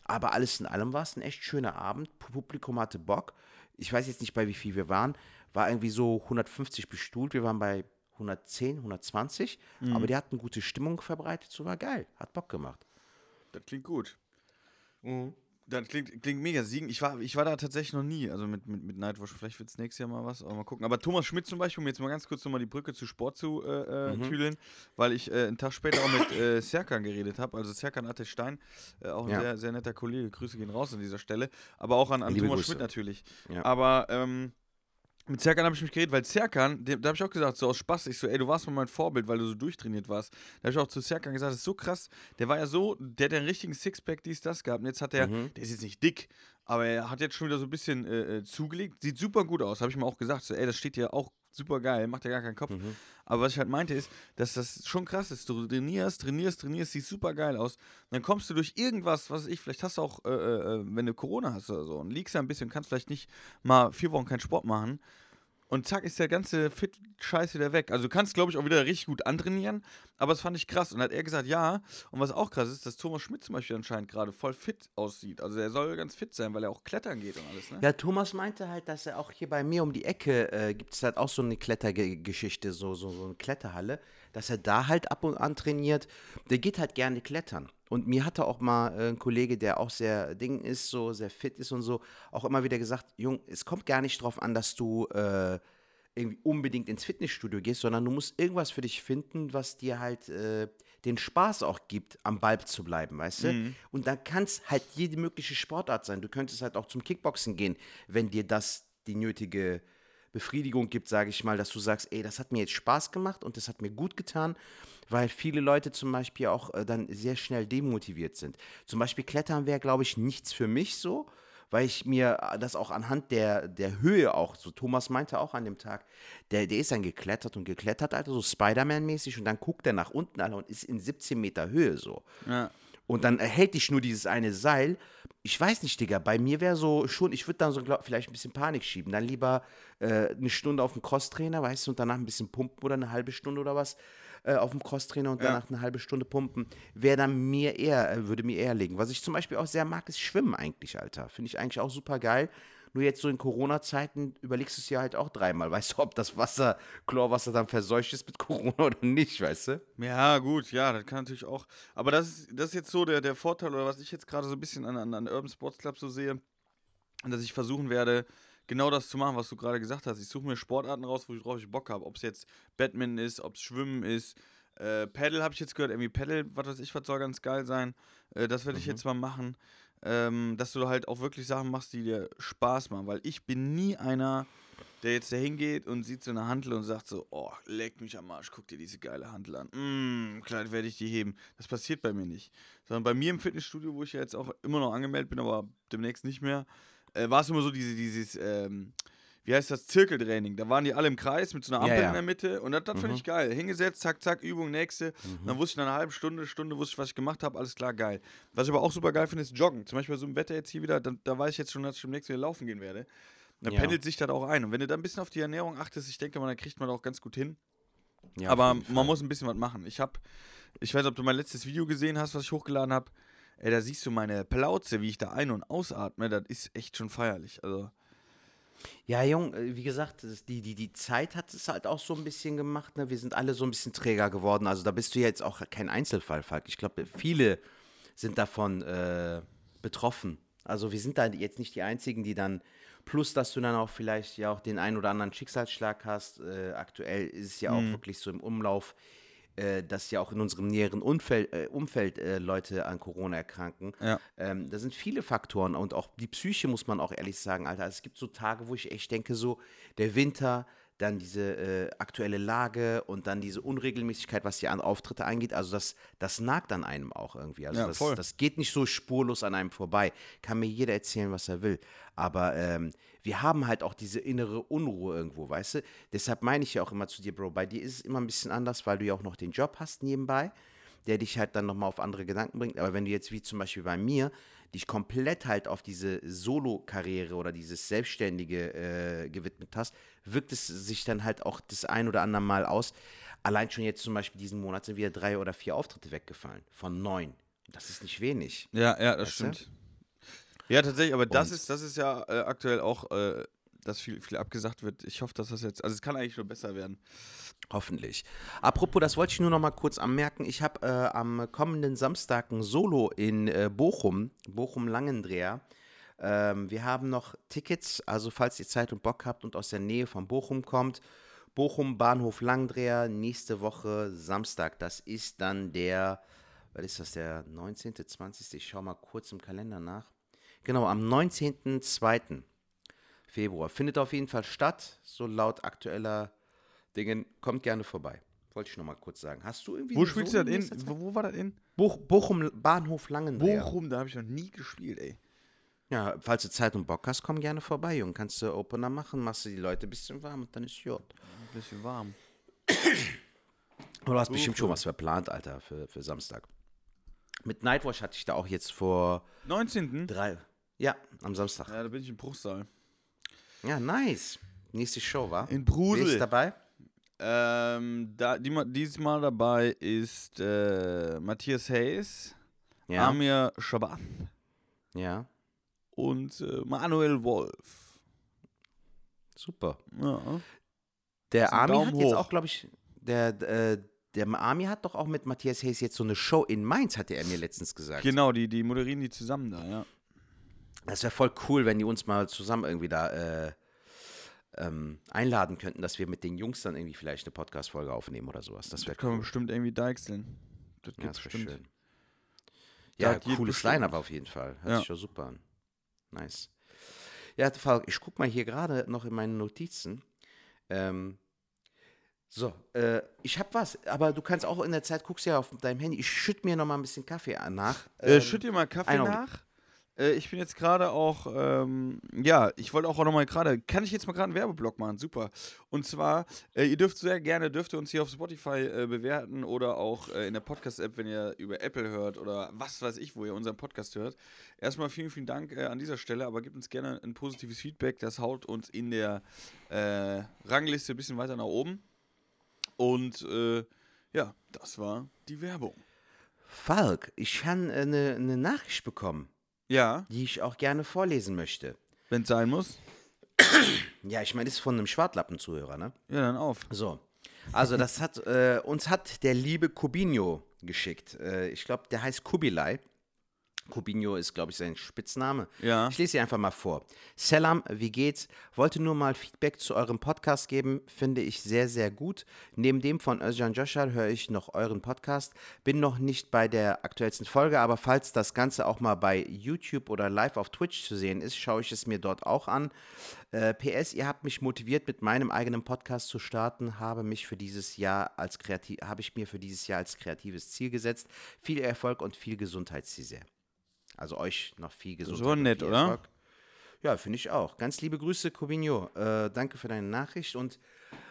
[SPEAKER 3] Aber alles in allem war es ein echt schöner Abend. Publikum hatte Bock. Ich weiß jetzt nicht, bei wie viel wir waren. War irgendwie so 150 bestuhlt. Wir waren bei 110, 120.
[SPEAKER 2] Mhm.
[SPEAKER 3] Aber die hatten gute Stimmung verbreitet. So war geil. Hat Bock gemacht.
[SPEAKER 2] Das klingt gut. Das klingt, klingt mega siegen. Ich war, ich war da tatsächlich noch nie, also mit, mit, mit Nightwatch. Vielleicht wird es nächstes Jahr mal was, aber mal gucken. Aber Thomas Schmidt zum Beispiel, um jetzt mal ganz kurz nochmal die Brücke zu Sport zu äh, äh, tüdeln, weil ich äh, einen Tag später auch mit äh, Serkan geredet habe. Also Serkan Atte Stein, äh, auch ein
[SPEAKER 3] Ja.
[SPEAKER 2] sehr, sehr netter Kollege. Grüße gehen raus an dieser Stelle. Aber auch an, an
[SPEAKER 3] Liebe
[SPEAKER 2] Thomas
[SPEAKER 3] Grüße.
[SPEAKER 2] Schmidt natürlich.
[SPEAKER 3] Ja.
[SPEAKER 2] Aber ähm, mit Serkan habe ich mich geredet, weil Serkan, da habe ich auch gesagt, so aus Spaß, ich so, ey, du warst mal mein Vorbild, weil du so durchtrainiert warst. Da habe ich auch zu Serkan gesagt, das ist so krass, der war ja so, der hat ja einen richtigen Sixpack, dies, das gehabt. Und jetzt hat er,
[SPEAKER 3] Mhm.
[SPEAKER 2] der ist jetzt nicht dick, aber er hat jetzt schon wieder so ein bisschen äh, äh, zugelegt. Sieht super gut aus, habe ich mir auch gesagt. So, ey, das steht dir auch super geil, macht ja gar keinen Kopf.
[SPEAKER 3] Mhm.
[SPEAKER 2] Aber was ich halt meinte ist, dass das schon krass ist. Du trainierst, trainierst, trainierst, sieht super geil aus. dann kommst du durch irgendwas, was ich, vielleicht hast du auch, äh, äh, wenn du Corona hast oder so, und liegst ja ein bisschen, kannst vielleicht nicht mal vier Wochen keinen Sport machen. Und zack, ist der ganze Fit-Scheiß wieder weg. Also du kannst, glaube ich, auch wieder richtig gut antrainieren. Aber das fand ich krass. Und dann hat er gesagt, ja. Und was auch krass ist, dass Thomas Schmidt zum Beispiel anscheinend gerade voll fit aussieht. Also er soll ganz fit sein, weil er auch klettern geht und alles, ne?
[SPEAKER 3] Ja, Thomas meinte halt, dass er auch hier bei mir um die Ecke äh, gibt es halt auch so eine Klettergeschichte, so, so, so eine Kletterhalle, dass er da halt ab und an trainiert. Der geht halt gerne klettern. Und mir hatte auch mal äh, ein Kollege, der auch sehr Ding ist, so sehr fit ist und so, auch immer wieder gesagt, Jung, es kommt gar nicht drauf an, dass du äh, irgendwie unbedingt ins Fitnessstudio gehst, sondern du musst irgendwas für dich finden, was dir halt äh, den Spaß auch gibt, am Ball zu bleiben, weißt du? Und dann kann es halt jede mögliche Sportart sein. Du könntest halt auch zum Kickboxen gehen, wenn dir das die nötige Befriedigung gibt, sage ich mal, dass du sagst, ey, das hat mir jetzt Spaß gemacht und das hat mir gut getan, weil viele Leute zum Beispiel auch äh, dann sehr schnell demotiviert sind. Zum Beispiel Klettern wäre, glaube ich, nichts für mich so, weil ich mir äh, das auch anhand der, der Höhe auch, so Thomas meinte auch an dem Tag, der, der ist dann geklettert und geklettert, Alter, so Spider-Man-mäßig und dann guckt er nach unten, Alter, und ist in 17 Meter Höhe so.
[SPEAKER 2] Ja.
[SPEAKER 3] Und dann hält dich nur dieses eine Seil. Ich weiß nicht, Digga, bei mir wäre so schon, ich würde dann so glaub, vielleicht ein bisschen Panik schieben. Dann lieber äh, eine Stunde auf dem Crosstrainer, weißt du, und danach ein bisschen pumpen oder eine halbe Stunde oder was äh, auf dem Crosstrainer und
[SPEAKER 2] Ja.
[SPEAKER 3] danach eine halbe Stunde pumpen. Wäre dann mir eher, äh, würde mir eher liegen. Was ich zum Beispiel auch sehr mag, ist Schwimmen eigentlich, Alter. Finde ich eigentlich auch super geil. Nur jetzt so in Corona-Zeiten überlegst du es ja halt auch dreimal. Weißt du, ob das Wasser, Chlorwasser dann verseucht ist mit Corona oder nicht, weißt du?
[SPEAKER 2] Ja, gut, ja, das kann natürlich auch. Aber das ist, das ist jetzt so der, der Vorteil, oder was ich jetzt gerade so ein bisschen an, an, an Urban Sports Club so sehe, dass ich versuchen werde, genau das zu machen, was du gerade gesagt hast. Ich suche mir Sportarten raus, worauf ich Bock habe. Ob es jetzt Badminton ist, ob es Schwimmen ist. Äh, Paddle habe ich jetzt gehört, irgendwie Paddle, was weiß ich, was soll ganz geil sein. Äh, das werde ich jetzt mal machen. Ähm, dass du halt auch wirklich Sachen machst, die dir Spaß machen. Weil ich bin nie einer, der jetzt da hingeht und sieht so eine Hantel und sagt so, oh, leck mich am Arsch, guck dir diese geile Hantel an. Mm, klar, werde ich die heben. Das passiert bei mir nicht. Sondern bei mir im Fitnessstudio, wo ich ja jetzt auch immer noch angemeldet bin, aber demnächst nicht mehr, äh, war es immer so diese, dieses, ähm, wie heißt das, Zirkeltraining. Da waren die alle im Kreis mit so einer
[SPEAKER 3] Ja,
[SPEAKER 2] Ampel
[SPEAKER 3] ja.
[SPEAKER 2] in der Mitte und das, das finde ich geil. Hingesetzt, zack, zack, Übung, nächste. Und dann wusste ich nach einer halben Stunde, Stunde wusste ich, was ich gemacht habe, alles klar, geil. Was ich aber auch super geil finde, ist Joggen. Zum Beispiel bei so einem Wetter jetzt hier wieder, da, da weiß ich jetzt schon, dass ich demnächst wieder laufen gehen werde. Dann
[SPEAKER 3] Ja.
[SPEAKER 2] pendelt sich das auch ein. Und wenn du da ein bisschen auf die Ernährung achtest, ich denke mal, dann kriegt man das auch ganz gut hin.
[SPEAKER 3] Ja,
[SPEAKER 2] aber man muss ein bisschen was machen. Ich habe, ich weiß nicht, ob du mein letztes Video gesehen hast, was ich hochgeladen habe. Ey, da siehst du meine Plauze, wie ich da ein- und ausatme. Das ist echt schon feierlich. Also,
[SPEAKER 3] Ja, Jung, äh, wie gesagt, das- die, die, die Zeit hat es halt auch so ein bisschen gemacht. Ne? Wir sind alle so ein bisschen träger geworden. Also da bist du jetzt auch kein Einzelfall, Falk. Ich glaube, viele sind davon äh, betroffen. Also wir sind da jetzt nicht die Einzigen, die dann, plus dass du dann auch vielleicht ja auch den einen oder anderen Schicksalsschlag hast. Äh, aktuell ist es ja auch wirklich so im Umlauf, äh, dass ja auch in unserem näheren Umfeld, äh, Umfeld äh, Leute an Corona erkranken.
[SPEAKER 2] Ja.
[SPEAKER 3] Ähm, da sind viele Faktoren und auch die Psyche, muss man auch ehrlich sagen, Alter. Es gibt so Tage, wo ich echt denke, so der Winter, dann diese äh, aktuelle Lage und dann diese Unregelmäßigkeit, was die an Auftritte angeht. Also das, das nagt an einem auch irgendwie. Also
[SPEAKER 2] Ja,
[SPEAKER 3] das,
[SPEAKER 2] voll.
[SPEAKER 3] das geht nicht so spurlos an einem vorbei. Kann mir jeder erzählen, was er will. Aber ähm, wir haben halt auch diese innere Unruhe irgendwo, weißt du? Deshalb meine ich ja auch immer zu dir, Bro, bei dir ist es immer ein bisschen anders, weil du ja auch noch den Job hast nebenbei. der dich halt dann nochmal auf andere Gedanken bringt. Aber wenn du jetzt wie zum Beispiel bei mir dich komplett halt auf diese Solo-Karriere oder dieses Selbstständige äh, gewidmet hast, wirkt es sich dann halt auch das ein oder andere Mal aus. Allein schon jetzt zum Beispiel diesen Monat sind wieder drei oder vier Auftritte weggefallen von neun. Das ist nicht wenig.
[SPEAKER 2] Ja, ja, das
[SPEAKER 3] Weißt du?
[SPEAKER 2] stimmt. Ja, tatsächlich, aber das ist, das ist ja äh, aktuell auch, äh, dass viel, viel abgesagt wird. Ich hoffe, dass das jetzt, also es kann eigentlich nur besser werden.
[SPEAKER 3] Hoffentlich. Apropos, das wollte ich nur noch mal kurz anmerken. Ich habe äh, am kommenden Samstag ein Solo in äh, Bochum, Bochum-Langendreher. Ähm, wir haben noch Tickets, also falls ihr Zeit und Bock habt und aus der Nähe von Bochum kommt, Bochum Bahnhof Langendreher nächste Woche Samstag. Das ist dann der, was ist das, der 19., 20. Ich schaue mal kurz im Kalender nach. Genau, am 19.02. Februar. Findet auf jeden Fall statt, so laut aktueller Dingen. Kommt gerne vorbei. Wollte ich noch mal kurz sagen. Hast du irgendwie.
[SPEAKER 2] Wo spielst du
[SPEAKER 3] Solo
[SPEAKER 2] das in? Wo, wo war das in?
[SPEAKER 3] Boch, Bochum Bahnhof Langendreher.
[SPEAKER 2] Bochum, da habe ich noch nie gespielt, ey.
[SPEAKER 3] Ja, falls du Zeit und Bock hast, komm gerne vorbei, Junge. Kannst du Opener machen, machst du die Leute ein bisschen warm und dann ist gut.
[SPEAKER 2] Ein bisschen warm.
[SPEAKER 3] Aber du hast bestimmt schon was verplant, Alter, für, für Samstag. Mit Nightwatch hatte ich da auch jetzt vor
[SPEAKER 2] 19.
[SPEAKER 3] drei. Ja, am Samstag.
[SPEAKER 2] Ja, da bin ich im Bruchsal.
[SPEAKER 3] Ja, nice. Nächste Show, war?
[SPEAKER 2] In
[SPEAKER 3] Wer
[SPEAKER 2] Brusel.
[SPEAKER 3] ist dabei?
[SPEAKER 2] Ähm, da, die, ma- dieses Mal dabei ist äh, Matthias Hayes,
[SPEAKER 3] Ja.
[SPEAKER 2] Amir Shabath
[SPEAKER 3] ja,
[SPEAKER 2] und äh, Manuel Wolf.
[SPEAKER 3] super.
[SPEAKER 2] Ja.
[SPEAKER 3] Der
[SPEAKER 2] Daumen
[SPEAKER 3] hat jetzt
[SPEAKER 2] hoch.
[SPEAKER 3] auch, glaube ich, der, äh, der Army hat doch auch mit Matthias Hayes jetzt so eine Show in Mainz, hatte er mir letztens gesagt.
[SPEAKER 2] Genau, die, die moderieren die zusammen da, ja.
[SPEAKER 3] Das wäre voll cool, wenn die uns mal zusammen irgendwie da äh, ähm, einladen könnten, dass wir mit den Jungs dann irgendwie vielleicht eine Podcast-Folge aufnehmen oder sowas. Das wäre
[SPEAKER 2] Können wir
[SPEAKER 3] cool.
[SPEAKER 2] bestimmt irgendwie deichseln. Das
[SPEAKER 3] Ja,
[SPEAKER 2] gibt's
[SPEAKER 3] das
[SPEAKER 2] bestimmt.
[SPEAKER 3] schön.
[SPEAKER 2] Da
[SPEAKER 3] Ja,
[SPEAKER 2] jeder
[SPEAKER 3] cooles Line-Up auf jeden Fall. Hört
[SPEAKER 2] Ja.
[SPEAKER 3] sich ja super an. Nice. Ja, Falk, ich guck mal hier gerade noch in meine Notizen. Ähm, so, äh, ich hab was, aber du kannst auch in der Zeit, guckst ja auf deinem Handy, ich schütt mir noch mal ein bisschen Kaffee nach.
[SPEAKER 2] Äh,
[SPEAKER 3] Ähm,
[SPEAKER 2] schütt dir mal Kaffee nach. Äh, ich bin jetzt gerade auch, ähm, ja, ich wollte auch noch mal gerade, kann ich jetzt mal gerade einen Werbeblock machen? Super. Und zwar, äh, ihr dürft sehr gerne, dürft ihr uns hier auf Spotify äh, bewerten oder auch äh, in der Podcast-App, wenn ihr über Apple hört oder was weiß ich, wo ihr unseren Podcast hört. Erstmal vielen, vielen Dank äh, an dieser Stelle, aber gebt uns gerne ein positives Feedback. Das haut uns in der äh, Rangliste ein bisschen weiter nach oben. Und ja, das war die Werbung.
[SPEAKER 3] Falk, ich habe eine, eine Nachricht bekommen,
[SPEAKER 2] Ja,
[SPEAKER 3] die ich auch gerne vorlesen möchte.
[SPEAKER 2] wenn es sein muss.
[SPEAKER 3] Ja, ich meine, das ist von einem Schwartlappenzuhörer, ne?
[SPEAKER 2] Ja, dann auf.
[SPEAKER 3] So. Also, das hat, äh, uns hat der liebe Kubinho geschickt. Äh, ich glaube, der heißt Kubilai. Kubinho ist, glaube ich, sein Spitzname.
[SPEAKER 2] Ja.
[SPEAKER 3] Ich lese sie einfach mal vor. Selam, wie geht's? Wollte nur mal Feedback zu eurem Podcast geben. Finde ich sehr, sehr gut. Neben dem von Özcan Joshar höre ich noch euren Podcast. Bin noch nicht bei der aktuellsten Folge, aber falls das Ganze auch mal bei YouTube oder live auf Twitch zu sehen ist, schaue ich es mir dort auch an. Äh, PS, ihr habt mich motiviert, mit meinem eigenen Podcast zu starten, habe mich für dieses Jahr als kreativ, habe ich mir für dieses Jahr als kreatives Ziel gesetzt. Viel Erfolg und viel Gesundheit, sehr. Also euch noch viel Gesundheit. und
[SPEAKER 2] nett, oder?
[SPEAKER 3] Erfolg. Ja, finde ich auch. Ganz liebe Grüße, Cubinho. Äh, danke für deine Nachricht und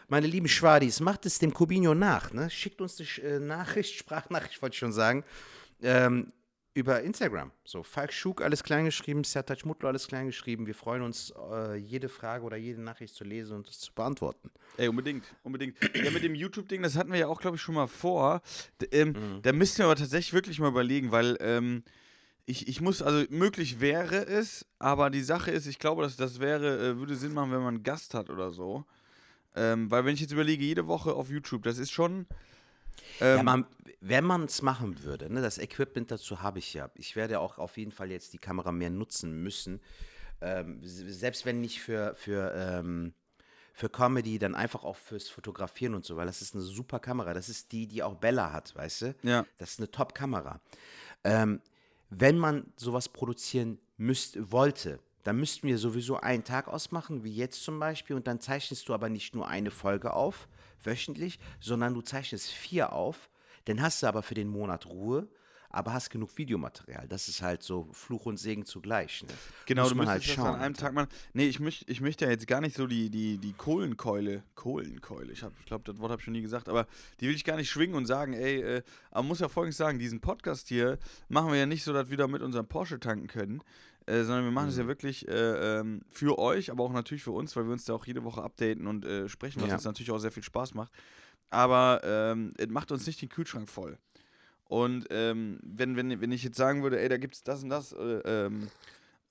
[SPEAKER 3] meine lieben Schwadis, macht es dem Cubinho nach. Ne? Schickt uns eine äh, Nachricht, Sprachnachricht, wollte ich schon sagen, ähm, über Instagram. So, Falk Schug, alles klein geschrieben, Sertac Mutlu, alles klein geschrieben. Wir freuen uns, äh, jede Frage oder jede Nachricht zu lesen und es zu beantworten.
[SPEAKER 2] Ey, unbedingt, unbedingt. Ja, mit dem YouTube-Ding, das hatten wir ja auch, glaube ich, schon mal vor. D ähm,
[SPEAKER 3] Mhm.
[SPEAKER 2] Da müssten wir aber tatsächlich wirklich mal überlegen, weil ähm, ich, ich muss, also möglich wäre es, aber die Sache ist, ich glaube, dass das wäre, äh, würde Sinn machen, wenn man einen Gast hat oder so. Ähm, weil wenn ich jetzt überlege, jede Woche auf YouTube, das ist schon. Ähm,
[SPEAKER 3] ja, man, wenn man es machen würde, ne, das Equipment dazu habe ich ja. Ich werde auch auf jeden Fall jetzt die Kamera mehr nutzen müssen. Ähm, selbst wenn nicht für, für, ähm, für Comedy, dann einfach auch fürs Fotografieren und so, weil das ist eine super Kamera. Das ist die, die auch Bella hat, weißt du?
[SPEAKER 2] Ja.
[SPEAKER 3] Das ist eine Top-Kamera. Ähm, wenn man sowas produzieren müsste, wollte, dann müssten wir sowieso einen Tag ausmachen, wie jetzt zum Beispiel, und dann zeichnest du aber nicht nur eine Folge auf, wöchentlich, sondern du zeichnest vier auf, dann hast du aber für den Monat Ruhe, aber hast genug Videomaterial. Das ist halt so Fluch und Segen zugleich. Ne?
[SPEAKER 2] Genau,
[SPEAKER 3] Muss
[SPEAKER 2] du
[SPEAKER 3] man
[SPEAKER 2] müsstest
[SPEAKER 3] halt
[SPEAKER 2] das an
[SPEAKER 3] schauen,
[SPEAKER 2] einem
[SPEAKER 3] Alter.
[SPEAKER 2] Tag machen. Nee, ich möchte ich möchte ja jetzt gar nicht so die, die, die Kohlenkeule, Kohlenkeule, ich, ich glaube, das Wort habe ich schon nie gesagt, aber die will ich gar nicht schwingen und sagen, ey, äh, aber man muss ja folgendes sagen, diesen Podcast hier machen wir ja nicht so, dass wir da mit unserem Porsche tanken können, äh, sondern wir machen es ja
[SPEAKER 3] Mhm.
[SPEAKER 2] wirklich äh, ähm, für euch, aber auch natürlich für uns, weil wir uns da auch jede Woche updaten und äh, sprechen, was
[SPEAKER 3] Ja.
[SPEAKER 2] uns natürlich auch sehr viel Spaß macht. Aber ähm, es macht uns nicht den Kühlschrank voll. Und ähm, wenn, wenn, wenn ich jetzt sagen würde, ey, da gibt es das und das äh, ähm,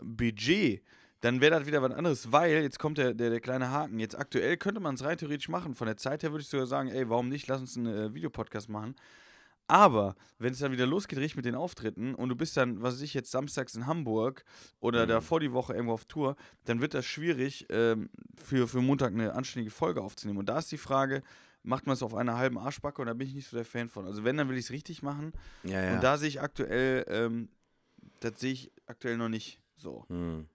[SPEAKER 2] Budget, dann wäre das wieder was anderes, weil, jetzt kommt der, der, der kleine Haken, jetzt aktuell könnte man es rein theoretisch machen. Von der Zeit her würde ich sogar sagen, ey, warum nicht, lass uns einen äh, Videopodcast machen. Aber wenn es dann wieder losgeht, richtig mit den Auftritten und du bist dann, was weiß ich, jetzt samstags in Hamburg oder
[SPEAKER 3] Mhm.
[SPEAKER 2] davor die Woche irgendwo auf Tour, dann wird das schwierig, ähm, für, für Montag eine anständige Folge aufzunehmen. Und da ist die Frage, macht man es auf einer halben Arschbacke und da bin ich nicht so der Fan von. Also wenn, dann will ich es richtig machen.
[SPEAKER 3] Ja, ja.
[SPEAKER 2] Und da sehe ich aktuell, ähm, das sehe ich aktuell noch nicht so.
[SPEAKER 3] Hm.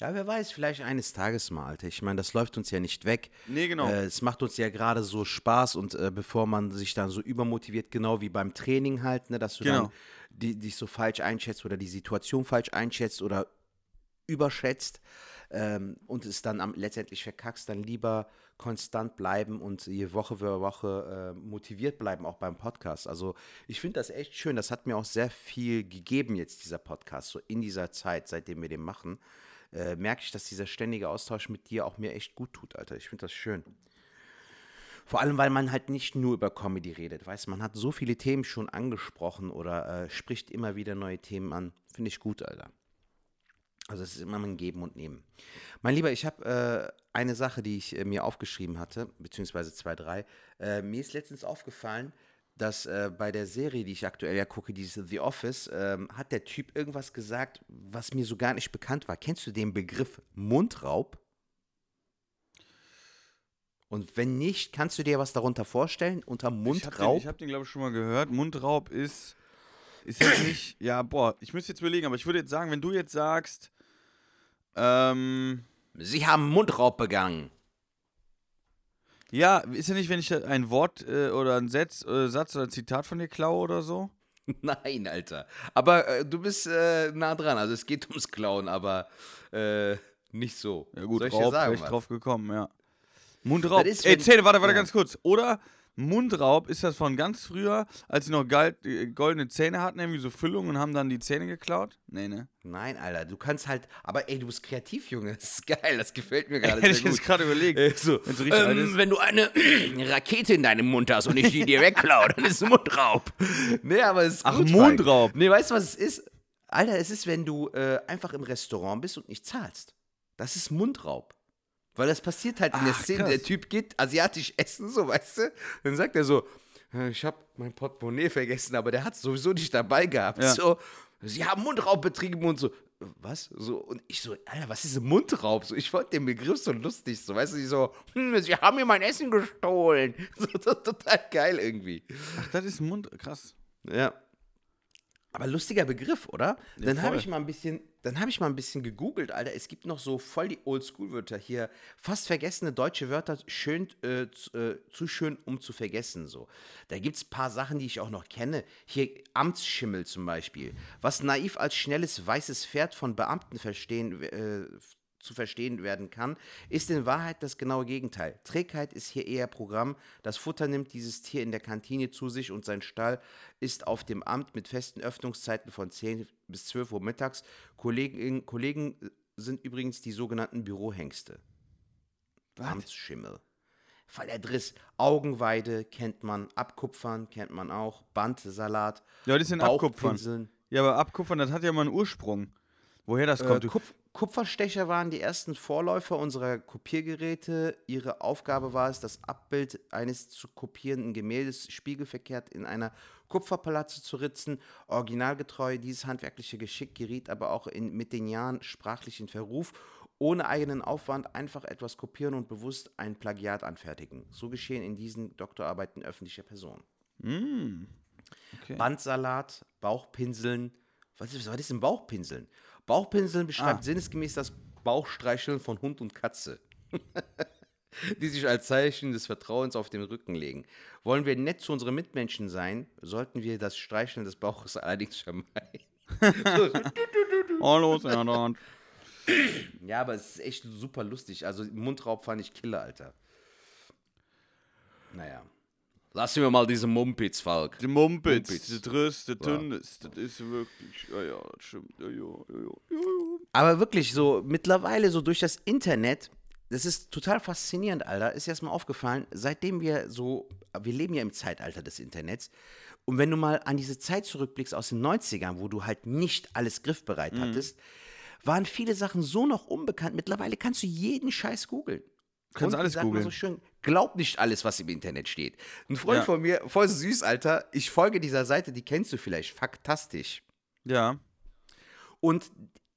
[SPEAKER 3] Ja, wer weiß, vielleicht eines Tages mal, Alter. Ich meine, das läuft uns ja nicht weg.
[SPEAKER 2] Nee, genau.
[SPEAKER 3] Äh, es macht uns ja gerade so Spaß und äh, bevor man sich dann so übermotiviert, genau wie beim Training halt, ne, dass du
[SPEAKER 2] Genau.
[SPEAKER 3] dann die, dich so falsch einschätzt oder die Situation falsch einschätzt oder überschätzt ähm, und es dann am, letztendlich verkackst, dann lieber konstant bleiben und je Woche für Woche äh, motiviert bleiben, auch beim Podcast. Also ich finde das echt schön. Das hat mir auch sehr viel gegeben jetzt, dieser Podcast, so in dieser Zeit, seitdem wir den machen. Äh, merke ich, dass dieser ständige Austausch mit dir auch mir echt gut tut, Alter. Ich finde das schön. Vor allem, weil man halt nicht nur über Comedy redet, weißt man hat so viele Themen schon angesprochen oder äh, spricht immer wieder neue Themen an. Finde ich gut, Alter. Also es ist immer ein Geben und Nehmen. Mein Lieber, ich habe äh, eine Sache, die ich äh, mir aufgeschrieben hatte, beziehungsweise zwei, drei. Äh, mir ist letztens aufgefallen, dass äh, bei der Serie, die ich aktuell ja gucke, diese The Office, ähm, hat der Typ irgendwas gesagt, was mir so gar nicht bekannt war. Kennst du den Begriff Mundraub? Und wenn nicht, kannst du dir was darunter vorstellen? Unter
[SPEAKER 2] ich habe den,
[SPEAKER 3] Mundraub?
[SPEAKER 2] ich hab den glaube ich, schon mal gehört. Mundraub ist, ist jetzt nicht, ja, boah, ich müsste jetzt überlegen, aber ich würde jetzt sagen, wenn du jetzt sagst, ähm,
[SPEAKER 3] Sie haben Mundraub begangen.
[SPEAKER 2] ja, ist ja nicht, wenn ich ein Wort äh, oder ein Satz, äh, Satz oder ein Zitat von dir klaue oder so?
[SPEAKER 3] Nein, Alter. Aber äh, du bist äh, nah dran. Also es geht ums Klauen, aber äh, nicht so.
[SPEAKER 2] Ja gut,
[SPEAKER 3] Soll ich dir
[SPEAKER 2] Raub,
[SPEAKER 3] sagen,
[SPEAKER 2] ich
[SPEAKER 3] was?
[SPEAKER 2] drauf gekommen, ja. Mundraub.
[SPEAKER 3] Ist,
[SPEAKER 2] Ey, Zähne, warte, warte,
[SPEAKER 3] Ja.
[SPEAKER 2] ganz kurz. Oder Mundraub, ist das von ganz früher, als sie noch äh, goldene Zähne hatten, irgendwie so Füllungen und haben dann die Zähne geklaut? Nee, ne?
[SPEAKER 3] Nein, Alter, du kannst halt. Aber ey, du bist kreativ, Junge. Das ist geil. Das gefällt mir gerade
[SPEAKER 2] Hätte ich jetzt gerade überlegt.
[SPEAKER 3] Äh, so, ähm, wenn du eine Rakete in deinem Mund hast und ich die dir wegklaue, dann ist es Mundraub. Nee, aber es ist
[SPEAKER 2] Ach,
[SPEAKER 3] gut,
[SPEAKER 2] Mundraub.
[SPEAKER 3] Falk. Nee, weißt du, was es ist? Alter, es ist, wenn du äh, einfach im Restaurant bist und nicht zahlst. Das ist Mundraub. Weil das passiert halt in der
[SPEAKER 2] Ach,
[SPEAKER 3] Szene.
[SPEAKER 2] krass.
[SPEAKER 3] Der Typ geht asiatisch essen, so, weißt du? Dann sagt er so, "Äh, ich habe mein Portemonnaie vergessen, aber der hat es sowieso nicht dabei gehabt.
[SPEAKER 2] Ja.
[SPEAKER 3] So, sie haben Mundraub betrieben und so. Was? So, und ich so, Alter, was ist ein Mundraub? So, ich fand den Begriff so lustig, so, weißt du, ich so, hm, sie haben mir mein Essen gestohlen. So, to- total geil irgendwie.
[SPEAKER 2] Ach, das ist Mund, krass.
[SPEAKER 3] Ja. Aber lustiger Begriff, oder? dann habe ich mal ein bisschen, dann habe ich mal ein bisschen gegoogelt, Alter. Es gibt noch so voll die Oldschool-Wörter hier, fast vergessene deutsche Wörter, schön, äh, zu, äh, zu schön, um zu vergessen. So, da gibt es ein paar Sachen, die ich auch noch kenne. Hier Amtsschimmel zum Beispiel, was naiv als schnelles weißes Pferd von Beamten verstehen, äh, zu verstehen werden kann, ist in Wahrheit das genaue Gegenteil. Trägheit ist hier eher Programm. Das Futter nimmt dieses Tier in der Kantine zu sich und sein Stall ist auf dem Amt mit festen Öffnungszeiten von 10 bis 12 Uhr mittags. Kollegen, Kollegen sind übrigens die sogenannten Bürohengste. Amtsschimmel. Falladriss, Augenweide kennt man, Abkupfern kennt man auch, Bandsalat,
[SPEAKER 2] Ja, das ein Abkupfern. Ja, aber Abkupfern, das hat ja mal einen Ursprung. Woher das
[SPEAKER 3] Äh,
[SPEAKER 2] kommt. du-
[SPEAKER 3] Kupf Kupferstecher waren die ersten Vorläufer unserer Kopiergeräte. Ihre Aufgabe war es, das Abbild eines zu kopierenden Gemäldes spiegelverkehrt in einer Kupferpalazze zu ritzen. Originalgetreu, dieses handwerkliche Geschick geriet aber auch in, mit den Jahren sprachlich in Verruf. Ohne eigenen Aufwand einfach etwas kopieren und bewusst ein Plagiat anfertigen. So geschehen in diesen Doktorarbeiten öffentlicher Personen.
[SPEAKER 2] Mm. Okay.
[SPEAKER 3] Bandsalat, Bauchpinseln. Was ist, was ist denn Bauchpinseln? Bauchpinseln beschreibt
[SPEAKER 2] Ah.
[SPEAKER 3] sinnesgemäß das Bauchstreicheln von Hund und Katze. die sich als Zeichen des Vertrauens auf den Rücken legen. Wollen wir nett zu unseren Mitmenschen sein, sollten wir das Streicheln des Bauches allerdings vermeiden.
[SPEAKER 2] Hallo, Serdar.
[SPEAKER 3] Ja, aber es ist echt super lustig. Also Mundraub fand ich killer, Alter. Naja. Lassen wir mal diese Mumpitz, Falk.
[SPEAKER 2] Die Mumpitz,
[SPEAKER 3] Mumpitz.
[SPEAKER 2] die Tröst, die Tünnes, das ist wirklich, ja, ja, das stimmt, ja, ja, ja, ja, ja.
[SPEAKER 3] Aber wirklich so, mittlerweile so durch das Internet, das ist total faszinierend, Alter. Ist erstmal aufgefallen, seitdem wir so, wir leben ja im Zeitalter des Internets. Und wenn du mal an diese Zeit zurückblickst aus den 90ern, wo du halt nicht alles griffbereit
[SPEAKER 2] Mhm.
[SPEAKER 3] hattest, waren viele Sachen so noch unbekannt. Mittlerweile kannst du jeden Scheiß googeln.
[SPEAKER 2] Kannst alles googeln.
[SPEAKER 3] so schön, glaub nicht alles, was im Internet steht. Ein Freund
[SPEAKER 2] Ja.
[SPEAKER 3] von mir, voll süß, Alter, ich folge dieser Seite, die kennst du vielleicht, Faktastisch.
[SPEAKER 2] Ja,
[SPEAKER 3] Und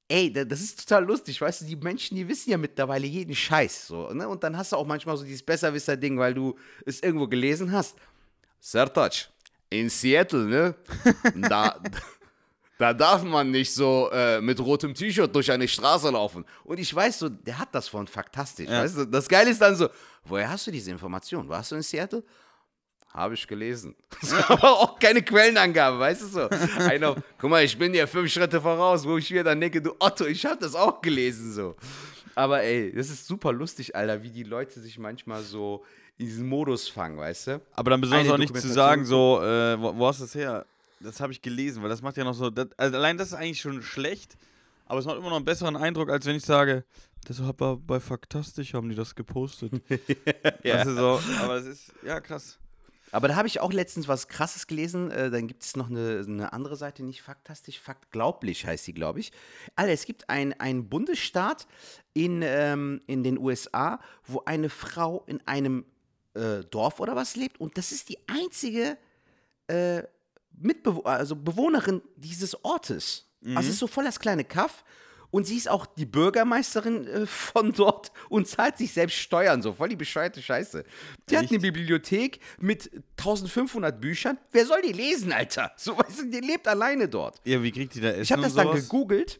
[SPEAKER 3] ey, da- das ist total lustig, weißt du, die Menschen, die wissen ja mittlerweile jeden Scheiß. So, ne? Und dann hast du auch manchmal so dieses Besserwisser-Ding, weil du es irgendwo gelesen hast. Sertac, in Seattle, ne? Da, da darf man nicht so äh, mit rotem T-Shirt durch eine Straße laufen. Und ich weiß so, der hat das von faktastisch. Weißt du? Das Geile ist dann so, woher hast du diese Information? Warst du in Seattle? Habe ich gelesen. Aber auch keine Quellenangabe, weißt du so. Einer, guck mal, ich bin ja fünf Schritte voraus, wo ich mir dann denke, du Otto, ich habe das auch gelesen so. Aber ey, das ist super lustig, Alter, wie die Leute sich manchmal so in diesen Modus fangen, weißt du?
[SPEAKER 2] aber dann besonders
[SPEAKER 3] Eine
[SPEAKER 2] auch nicht zu sagen, so, äh, wo, wo hast du das her? Das habe ich gelesen, weil das macht ja noch so, das, also allein das ist eigentlich schon schlecht, aber es macht immer noch einen besseren Eindruck, als wenn ich sage, das hat bei, bei Faktastisch haben die das gepostet. ja. So, aber das ist, ja, krass.
[SPEAKER 3] Aber da habe ich auch letztens was Krasses gelesen. Äh, dann gibt es noch eine, eine andere Seite, nicht faktastisch, faktglaublich heißt sie, glaube ich. Alter, es gibt einen Bundesstaat in, ähm, in den USA, wo eine Frau in einem äh, Dorf oder was lebt und das ist die einzige äh, Mitbewo also Bewohnerin dieses Ortes. Also es ist so voll das kleine Kaff. Und sie ist auch die Bürgermeisterin äh, von dort und zahlt sich selbst Steuern, so voll die bescheuerte Scheiße. Die hat
[SPEAKER 2] Echt?
[SPEAKER 3] eine Bibliothek mit 1500 Büchern. Wer soll die lesen, Alter? So, weißt du, die lebt alleine dort.
[SPEAKER 2] Ja, wie kriegt die da Essen
[SPEAKER 3] Ich habe das dann gegoogelt.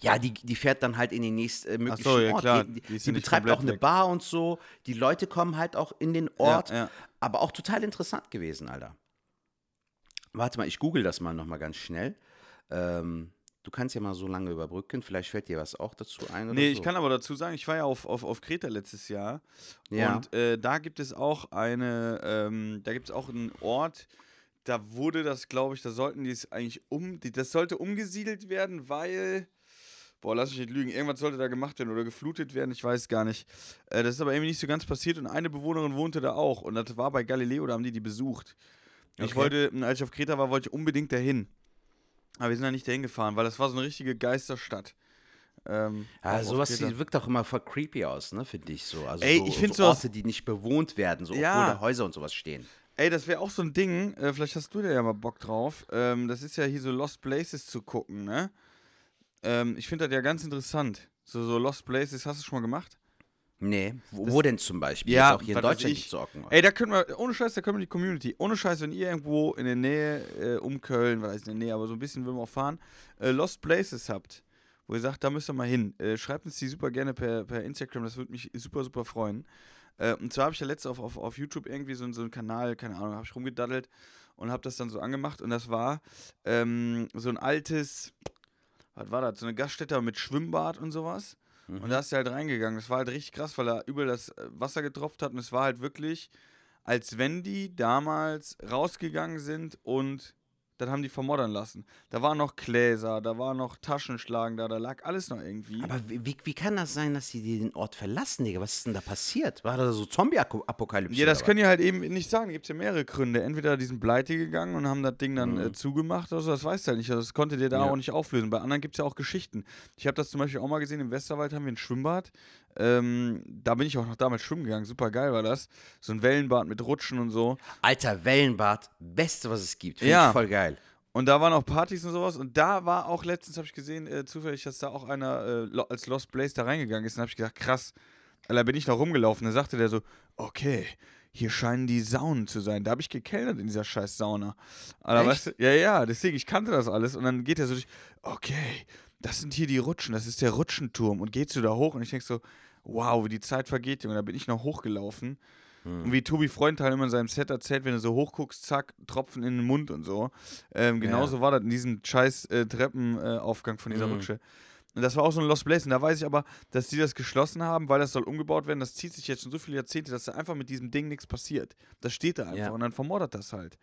[SPEAKER 3] Ja, die, die fährt dann halt in den nächsten äh,
[SPEAKER 2] so, ja,
[SPEAKER 3] Ort.
[SPEAKER 2] klar.
[SPEAKER 3] Die,
[SPEAKER 2] Die
[SPEAKER 3] die,
[SPEAKER 2] ja
[SPEAKER 3] betreibt auch eine
[SPEAKER 2] weg.
[SPEAKER 3] Bar und so. Die Leute kommen halt auch in den Ort.
[SPEAKER 2] ja.
[SPEAKER 3] Aber auch total interessant gewesen, Alter. Warte mal, ich google das mal nochmal ganz schnell. Ähm, du kannst ja mal so lange überbrücken. Vielleicht fällt dir was auch dazu ein.
[SPEAKER 2] Nee,
[SPEAKER 3] so.
[SPEAKER 2] ich kann aber dazu sagen, ich war ja auf, auf, auf Kreta letztes Jahr.
[SPEAKER 3] Ja.
[SPEAKER 2] Und äh, da gibt es auch eine, ähm, da gibt es auch einen Ort, da wurde das, glaube ich, da sollten die es eigentlich um, die, das sollte umgesiedelt werden, weil, boah, lass mich nicht lügen, irgendwas sollte da gemacht werden oder geflutet werden, ich weiß gar nicht. Äh, das ist aber irgendwie nicht so ganz passiert und eine Bewohnerin wohnte da auch und das war bei Galileo, da haben die die besucht. Ich
[SPEAKER 3] Okay.
[SPEAKER 2] wollte, als ich auf Kreta war, wollte ich unbedingt dahin. Aber wir sind da nicht dahin gefahren, weil das war so eine richtige Geisterstadt. Ähm,
[SPEAKER 3] Ja, sowas wirkt auch immer voll creepy aus, ne, für dich so. Also
[SPEAKER 2] Ey,
[SPEAKER 3] so,
[SPEAKER 2] ich find
[SPEAKER 3] so Orte, die nicht bewohnt werden, so
[SPEAKER 2] Ja.
[SPEAKER 3] obwohl da Häuser und sowas stehen.
[SPEAKER 2] Ey, das wäre auch so ein Ding, äh, vielleicht hast du da ja mal Bock drauf. Ähm, das ist ja hier so Lost Places zu gucken, ne? Ähm, ich finde das ja ganz interessant. So, so Lost Places, hast du schon mal gemacht?
[SPEAKER 3] Nee, wo, wo denn zum Beispiel?
[SPEAKER 2] Ja,
[SPEAKER 3] Jetzt auch hier in
[SPEAKER 2] weiß
[SPEAKER 3] Deutschland
[SPEAKER 2] ich.
[SPEAKER 3] nicht zu ocken.
[SPEAKER 2] Ey, da können wir, ohne Scheiß, da können wir die Community, ohne Scheiß, wenn ihr irgendwo in der Nähe, äh, um Köln, was heißt in der Nähe, aber so ein bisschen würden wir auch fahren, äh, Lost Places habt, wo ihr sagt, da müsst ihr mal hin, äh, schreibt uns die super gerne per, per Instagram, das würde mich super, super freuen. Äh, und zwar habe ich ja letztes auf, auf, auf YouTube irgendwie so, so einen Kanal, keine Ahnung, habe ich rumgedaddelt und habe das dann so angemacht und das war ähm, so ein altes, was war das, so eine Gaststätte mit Schwimmbad und sowas. Und da ist er halt reingegangen. Das war halt richtig krass, weil er überall das äh, Wasser getropft hat. Und es war halt wirklich, als wenn die damals rausgegangen sind und dann haben die vermoddern lassen. Da waren noch Gläser, da war noch Taschenschlagen da, da lag alles noch irgendwie.
[SPEAKER 3] Aber wie, wie, kann das sein, dass sie den Ort verlassen, Digga? Was ist denn da passiert? War da so Zombie-Apokalypse?
[SPEAKER 2] ja, das können die halt eben nicht sagen. Gibt es ja mehrere Gründe. Entweder die sind pleite gegangen und haben das Ding dann äh, zugemacht oder so, das weißt du halt nicht. Also das konnte dir da
[SPEAKER 3] Ja.
[SPEAKER 2] auch nicht auflösen. Bei anderen gibt es ja auch Geschichten. Ich habe das zum Beispiel auch mal gesehen, im Westerwald haben wir ein Schwimmbad. Ähm, da bin ich auch noch damals schwimmen gegangen. Super geil war das. So ein Wellenbad mit Rutschen und so.
[SPEAKER 3] Alter, Wellenbad, beste, was es gibt. Finde
[SPEAKER 2] Ja.
[SPEAKER 3] ich voll geil.
[SPEAKER 2] Und da waren auch Partys und sowas. Und da war auch letztens, habe ich gesehen, äh, zufällig, dass da auch einer äh, als Lost Place da reingegangen ist. Und habe ich gedacht, krass. Da bin ich noch rumgelaufen. Da sagte der so, okay, hier scheinen die Saunen zu sein. Da habe ich gekellnert in dieser scheiß Sauna. Aber weißt du, ja, ja, deswegen, ich kannte das alles. Und dann geht er so durch, okay, das sind hier die Rutschen, das ist der Rutschenturm. Und gehst du da hoch und ich denk so, wow, wie die Zeit vergeht, Junge. Da bin ich noch hochgelaufen.
[SPEAKER 3] Hm.
[SPEAKER 2] Und wie Tobi Freundteil immer in seinem Set erzählt, wenn du so hochguckst, zack, Tropfen in den Mund und so. Ähm, genauso war das in diesem scheiß äh, Treppenaufgang von dieser
[SPEAKER 3] Mhm.
[SPEAKER 2] Rutsche. Und das war auch so ein Lost Place. Und da weiß ich aber, dass die das geschlossen haben, weil das soll umgebaut werden. Das zieht sich jetzt schon so viele Jahrzehnte, dass da einfach mit diesem Ding nichts passiert. Das steht da einfach
[SPEAKER 3] Ja.
[SPEAKER 2] und dann vermordert das halt.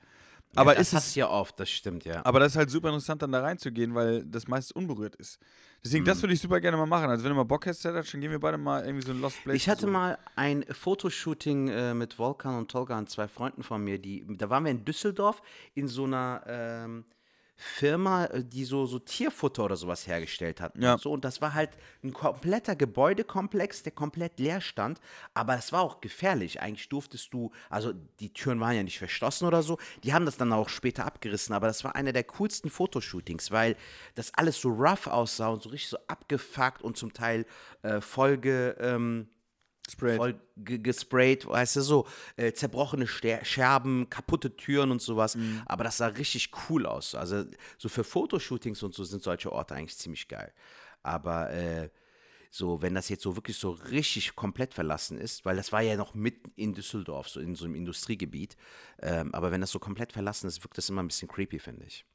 [SPEAKER 2] Aber
[SPEAKER 3] ja,
[SPEAKER 2] ist
[SPEAKER 3] das
[SPEAKER 2] es
[SPEAKER 3] hast du ja oft, das stimmt, ja.
[SPEAKER 2] aber das ist halt super interessant, dann da reinzugehen, weil das meist unberührt ist. Deswegen,
[SPEAKER 3] Mhm.
[SPEAKER 2] das würde ich super gerne mal machen. Also, wenn du mal Bock hast, dann gehen wir beide mal irgendwie so ein Lost Place.
[SPEAKER 3] Ich hatte
[SPEAKER 2] besuchen.
[SPEAKER 3] mal ein Fotoshooting äh, mit Volkan und Tolga und zwei Freunden von mir, die, da waren wir in Düsseldorf in so einer ähm, Firma, äh, die so, so Tierfutter oder sowas hergestellt hat.
[SPEAKER 2] Ja.
[SPEAKER 3] Und, so, und das war halt ein kompletter Gebäudekomplex, der komplett leer stand, aber es war auch gefährlich. Eigentlich durftest du, also die Türen waren ja nicht verschlossen oder so, die haben das dann auch später abgerissen, aber das war einer der coolsten Fotoshootings, weil das alles so rough aussah und so richtig so abgefuckt und zum Teil äh, Folge. Ähm,
[SPEAKER 2] Sprayed.
[SPEAKER 3] voll ge- gesprayt, weißt du, so äh, zerbrochene Ster Scherben, kaputte Türen und sowas.
[SPEAKER 2] Mhm.
[SPEAKER 3] Aber das sah richtig cool aus. Also so für Fotoshootings und so sind solche Orte eigentlich ziemlich geil. Aber äh, so, wenn das jetzt so wirklich so richtig komplett verlassen ist, weil das war ja noch mitten in Düsseldorf, so in so einem Industriegebiet. Ähm, aber wenn das so komplett verlassen ist, wirkt das immer ein bisschen creepy, finde ich.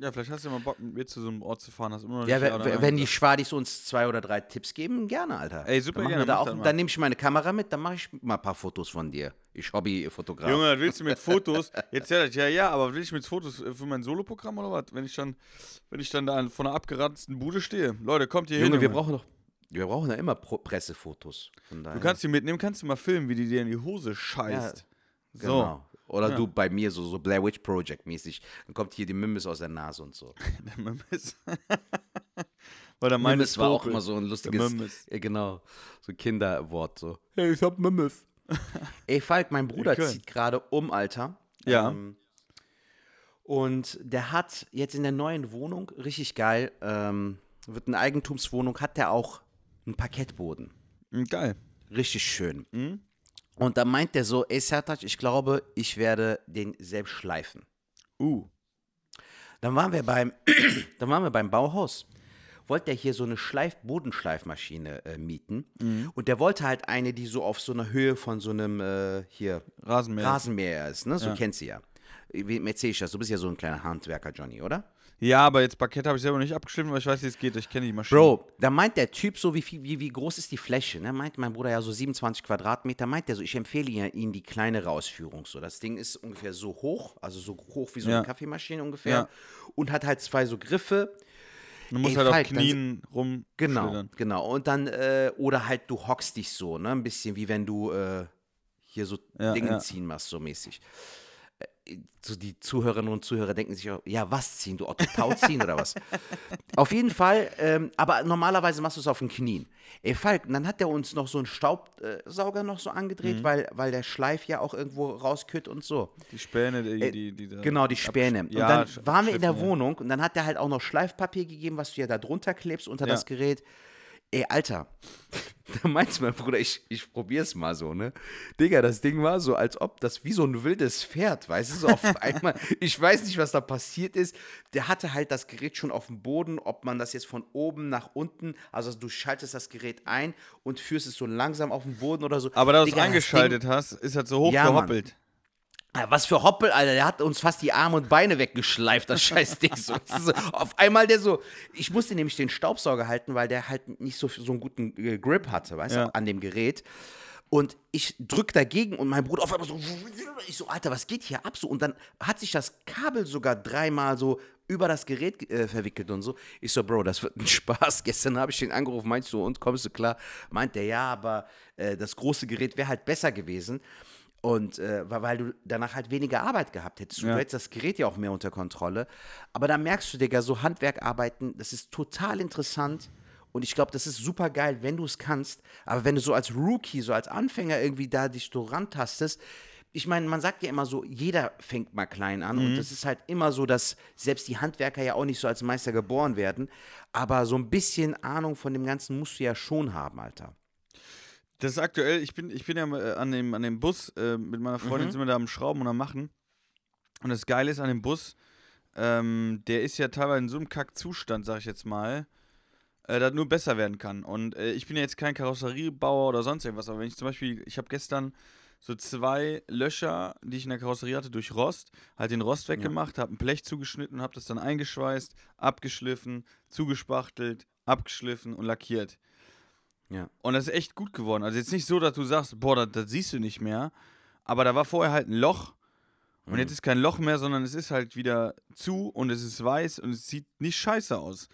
[SPEAKER 2] Ja, vielleicht hast du ja mal Bock, mit mir zu so einem Ort zu fahren. Hast immer noch
[SPEAKER 3] Ja,
[SPEAKER 2] nicht
[SPEAKER 3] wenn,
[SPEAKER 2] Ja
[SPEAKER 3] wenn die. Schwadis uns zwei oder drei Tipps geben, gerne, Alter.
[SPEAKER 2] Ey, super
[SPEAKER 3] dann
[SPEAKER 2] gerne,
[SPEAKER 3] Wir da auch, dann nehme ich meine Kamera mit, dann mache ich mal ein paar Fotos von dir. Ich Hobbyfotograf.
[SPEAKER 2] Junge, das willst du mit Fotos? Jetzt ja, ja, ja, aber will ich mit Fotos äh, für mein Soloprogramm oder was? Wenn ich dann, wenn ich dann da vor einer abgeranzten Bude stehe. Leute, kommt hier
[SPEAKER 3] Junge,
[SPEAKER 2] hin.
[SPEAKER 3] wir
[SPEAKER 2] Junge.
[SPEAKER 3] brauchen doch, wir brauchen ja immer Pro Pressefotos.
[SPEAKER 2] Du kannst die mitnehmen, kannst du mal filmen, wie die dir in die Hose scheißt. So.
[SPEAKER 3] Genau. Oder
[SPEAKER 2] Ja.
[SPEAKER 3] du bei mir so, so Blair Witch Project mäßig. Dann kommt hier die Mimbis aus der Nase und so.
[SPEAKER 2] Der Mimmis. Weil der meine
[SPEAKER 3] Mimbis war auch immer so ein lustiges,
[SPEAKER 2] Mimmis.
[SPEAKER 3] ja, genau, so ein Kinderwort so.
[SPEAKER 2] Hey, ich hab Mimmis.
[SPEAKER 3] Ey, Falk, mein Bruder zieht gerade um, Alter.
[SPEAKER 2] Ja.
[SPEAKER 3] Ähm, und der hat jetzt in der neuen Wohnung, richtig geil, ähm, wird eine Eigentumswohnung, hat der auch einen Parkettboden.
[SPEAKER 2] Mhm, Geil.
[SPEAKER 3] Richtig schön.
[SPEAKER 2] Mhm.
[SPEAKER 3] Und da meint der so, ey Sertac, ich glaube, ich werde den selbst schleifen.
[SPEAKER 2] Uh.
[SPEAKER 3] Dann waren wir beim, dann waren wir beim Bauhaus. Wollte der hier so eine Schleif Bodenschleifmaschine äh, mieten.
[SPEAKER 2] Mhm.
[SPEAKER 3] Und der wollte halt eine, die so auf so einer Höhe von so einem äh, hier
[SPEAKER 2] Rasenmäher.
[SPEAKER 3] Rasenmäher ist, ne? So
[SPEAKER 2] Ja.
[SPEAKER 3] kennst du ja. Wie erzähl ich das? Du bist ja so ein kleiner Handwerker, Johnny, oder?
[SPEAKER 2] Ja, aber jetzt Parkett habe ich selber nicht abgeschliffen, weil ich weiß, wie es geht. Ich kenne die Maschine.
[SPEAKER 3] Bro, da meint der Typ so, wie, viel, wie, wie groß ist die Fläche? Ne? Meint mein Bruder ja so 27 Quadratmeter. Meint der so, ich empfehle ja Ihnen die kleinere Ausführung. So, das Ding ist ungefähr so hoch, also so hoch wie so
[SPEAKER 2] Ja.
[SPEAKER 3] eine Kaffeemaschine ungefähr.
[SPEAKER 2] Ja.
[SPEAKER 3] Und hat halt zwei so Griffe.
[SPEAKER 2] Du musst
[SPEAKER 3] Ey,
[SPEAKER 2] halt
[SPEAKER 3] Falk,
[SPEAKER 2] auf Knien rum.
[SPEAKER 3] Genau, genau. Und dann, äh, oder halt du hockst dich so, ne? Ein bisschen wie wenn du äh, hier so
[SPEAKER 2] Ja,
[SPEAKER 3] Dinge ziehen machst, so mäßig. So die Zuhörerinnen und Zuhörer denken sich auch, ja, was ziehen? Du Otto Tau ziehen oder was? Auf jeden Fall, ähm, aber normalerweise machst du es auf den Knien. Ey, Falk, dann hat der uns noch so einen Staubsauger noch so angedreht,
[SPEAKER 2] Mhm.
[SPEAKER 3] weil, weil der Schleif ja auch irgendwo rauskütt und so.
[SPEAKER 2] Die Späne, die,
[SPEAKER 3] Äh,
[SPEAKER 2] die, die da
[SPEAKER 3] Genau, die Späne. Und
[SPEAKER 2] ja,
[SPEAKER 3] dann waren wir in der. Wohnung und dann hat er halt auch noch Schleifpapier gegeben, was du ja da drunter klebst unter
[SPEAKER 2] Ja.
[SPEAKER 3] das Gerät. Ey, Alter, da meint mein Bruder, ich, ich probier's mal so, ne? Digga, das Ding war so, als ob das wie so ein wildes Pferd, weißt du, so auf einmal. Ich weiß nicht, was da passiert ist. Der hatte halt das Gerät schon auf dem Boden, ob man das jetzt von oben nach unten, also du schaltest das Gerät ein und führst es so langsam auf den Boden oder so.
[SPEAKER 2] Aber da du es eingeschaltet hast, ist halt so hoch
[SPEAKER 3] Ja, Was für Hoppel, Alter, der hat uns fast die Arme und Beine weggeschleift, das scheiß Ding. So, so, auf einmal der so, ich musste nämlich den Staubsauger halten, weil der halt nicht so, so einen guten äh, Grip hatte, weißt
[SPEAKER 2] Ja.
[SPEAKER 3] du, an dem Gerät. Und ich drück dagegen und mein Bruder auf einmal so, ich so, Alter, was geht hier ab? So, und dann hat sich das Kabel sogar dreimal so über das Gerät äh, verwickelt und so. Ich so, Bro, das wird ein Spaß. Gestern habe ich den angerufen, meinst du, und kommst du klar? Meint der, ja, aber äh, das große Gerät wäre halt besser gewesen. Und äh, weil, du danach halt weniger Arbeit gehabt hättest. Du
[SPEAKER 2] Ja.
[SPEAKER 3] hättest das Gerät ja auch mehr unter Kontrolle. Aber da merkst du, Digga, so Handwerkarbeiten, das ist total interessant. Und ich glaube, das ist super geil, wenn du es kannst. Aber wenn du so als Rookie, so als Anfänger irgendwie da dich so rantastest, ich meine, man sagt ja immer so, jeder fängt mal klein an. Und es ist halt immer so, dass selbst die Handwerker ja auch nicht so als Meister geboren werden. Aber so ein bisschen Ahnung von dem Ganzen musst du ja schon haben, Alter.
[SPEAKER 2] Das ist aktuell, ich bin, ich bin ja äh, an dem, an dem Bus äh, mit meiner Freundin,
[SPEAKER 3] Mhm.
[SPEAKER 2] sind wir da am Schrauben und am Machen. Und das Geile ist an dem Bus, ähm, der ist ja teilweise in so einem Kackzustand, sag ich jetzt mal. äh, das nur besser werden kann. Und äh, ich bin ja jetzt kein Karosseriebauer oder sonst irgendwas, aber wenn ich zum Beispiel, ich habe gestern so zwei Löcher, die ich in der Karosserie hatte, durch Rost, halt den Rost weggemacht, habe ein Blech zugeschnitten, habe das dann eingeschweißt, abgeschliffen, zugespachtelt, abgeschliffen und lackiert.
[SPEAKER 3] Ja.
[SPEAKER 2] Und das ist echt gut geworden. Also jetzt nicht so, dass du sagst, boah, das, das siehst du nicht mehr, aber da war vorher halt ein Loch und jetzt ist kein Loch mehr, sondern es ist halt wieder zu und es ist weiß und es sieht nicht scheiße aus.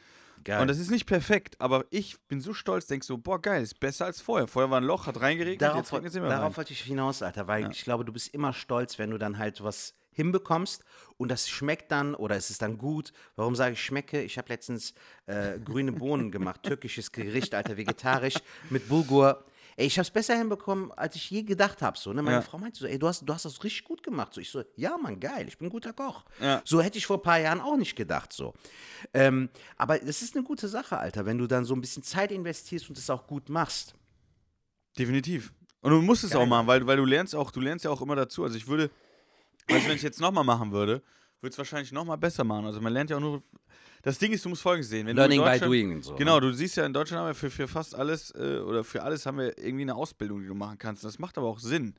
[SPEAKER 3] Geil.
[SPEAKER 2] Und das ist nicht perfekt, aber ich bin so stolz, denk so, boah, geil, ist besser als vorher. Vorher war ein Loch, hat reingeregnet,
[SPEAKER 3] darauf,
[SPEAKER 2] jetzt regnet es immer
[SPEAKER 3] darauf
[SPEAKER 2] rein.
[SPEAKER 3] wollte ich hinaus, Alter, weil ich glaube, du bist immer stolz, wenn du dann halt was hinbekommst und das schmeckt dann oder es ist dann gut. Warum sage ich schmecke? Ich habe letztens äh, grüne Bohnen gemacht, türkisches Gericht, Alter, vegetarisch mit Bulgur. Ey, ich habe es besser hinbekommen, als ich je gedacht habe. So, ne? Meine
[SPEAKER 2] Ja.
[SPEAKER 3] Frau meinte so, ey, du hast, du hast das richtig gut gemacht. So, ich so, ja, Mann, geil, ich bin ein guter Koch.
[SPEAKER 2] Ja.
[SPEAKER 3] So hätte ich vor ein paar Jahren auch nicht gedacht. So. Ähm, aber das ist eine gute Sache, Alter, wenn du dann so ein bisschen Zeit investierst und es auch gut machst.
[SPEAKER 2] Definitiv. Und du musst es
[SPEAKER 3] Geil.
[SPEAKER 2] auch machen, weil, weil du lernst auch, du lernst ja auch immer dazu. Also ich würde, also wenn ich jetzt nochmal machen würde, würde es wahrscheinlich nochmal besser machen. Also man lernt ja auch nur. Das Ding ist, du musst folgendes sehen. Wenn
[SPEAKER 3] Learning by doing und so,
[SPEAKER 2] Genau,
[SPEAKER 3] ne?
[SPEAKER 2] du siehst ja in Deutschland haben wir für, für fast alles äh, oder für alles haben wir irgendwie eine Ausbildung, die du machen kannst. Das macht aber auch Sinn.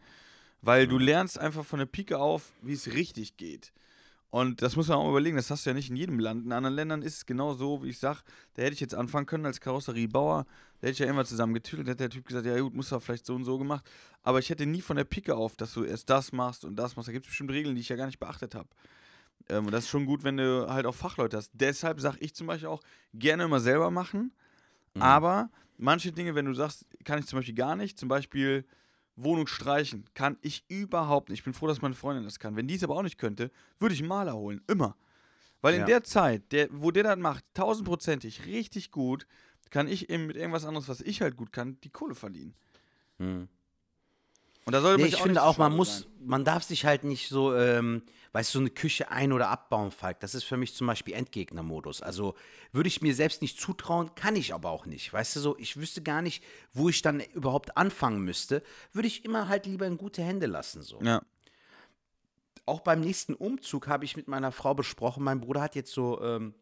[SPEAKER 2] Weil du lernst einfach von der Pike auf, wie es richtig geht. Und das muss man auch überlegen, das hast du ja nicht in jedem Land. In anderen Ländern ist es genau so, wie ich sag, da hätte ich jetzt anfangen können als Karosseriebauer, da hätte ich ja immer zusammen getüdelt, hätte der Typ gesagt, ja gut, muss er vielleicht so und so gemacht. Aber ich hätte nie von der Pike auf, dass du erst das machst und das machst. Da gibt es bestimmt Regeln, die ich ja gar nicht beachtet habe. Ähm, und das ist schon gut, wenn du halt auch Fachleute hast. Deshalb sage ich zum Beispiel auch, gerne immer selber machen. Aber manche Dinge, wenn du sagst, kann ich zum Beispiel gar nicht, zum Beispiel Wohnung streichen, kann ich überhaupt nicht. Ich bin froh, dass meine Freundin das kann. Wenn die es aber auch nicht könnte, würde ich einen Maler holen. Immer. Weil in
[SPEAKER 3] Ja.
[SPEAKER 2] der Zeit, der, wo der das macht, tausendprozentig, richtig gut, kann ich eben mit irgendwas anderes, was ich halt gut kann, die Kohle verdienen. Und da sollte
[SPEAKER 3] Nee, ich
[SPEAKER 2] auch
[SPEAKER 3] finde auch, man muss,
[SPEAKER 2] sein.
[SPEAKER 3] man darf sich halt nicht so, ähm, weißt du, so eine Küche ein- oder abbauen, Falk. Das ist für mich zum Beispiel Endgegnermodus. Also würde ich mir selbst nicht zutrauen, kann ich aber auch nicht. Weißt du so, ich wüsste gar nicht, wo ich dann überhaupt anfangen müsste. Würde ich immer halt lieber in gute Hände lassen. So.
[SPEAKER 2] Ja.
[SPEAKER 3] Auch beim nächsten Umzug habe ich mit meiner Frau besprochen. Mein Bruder hat jetzt so. Ähm,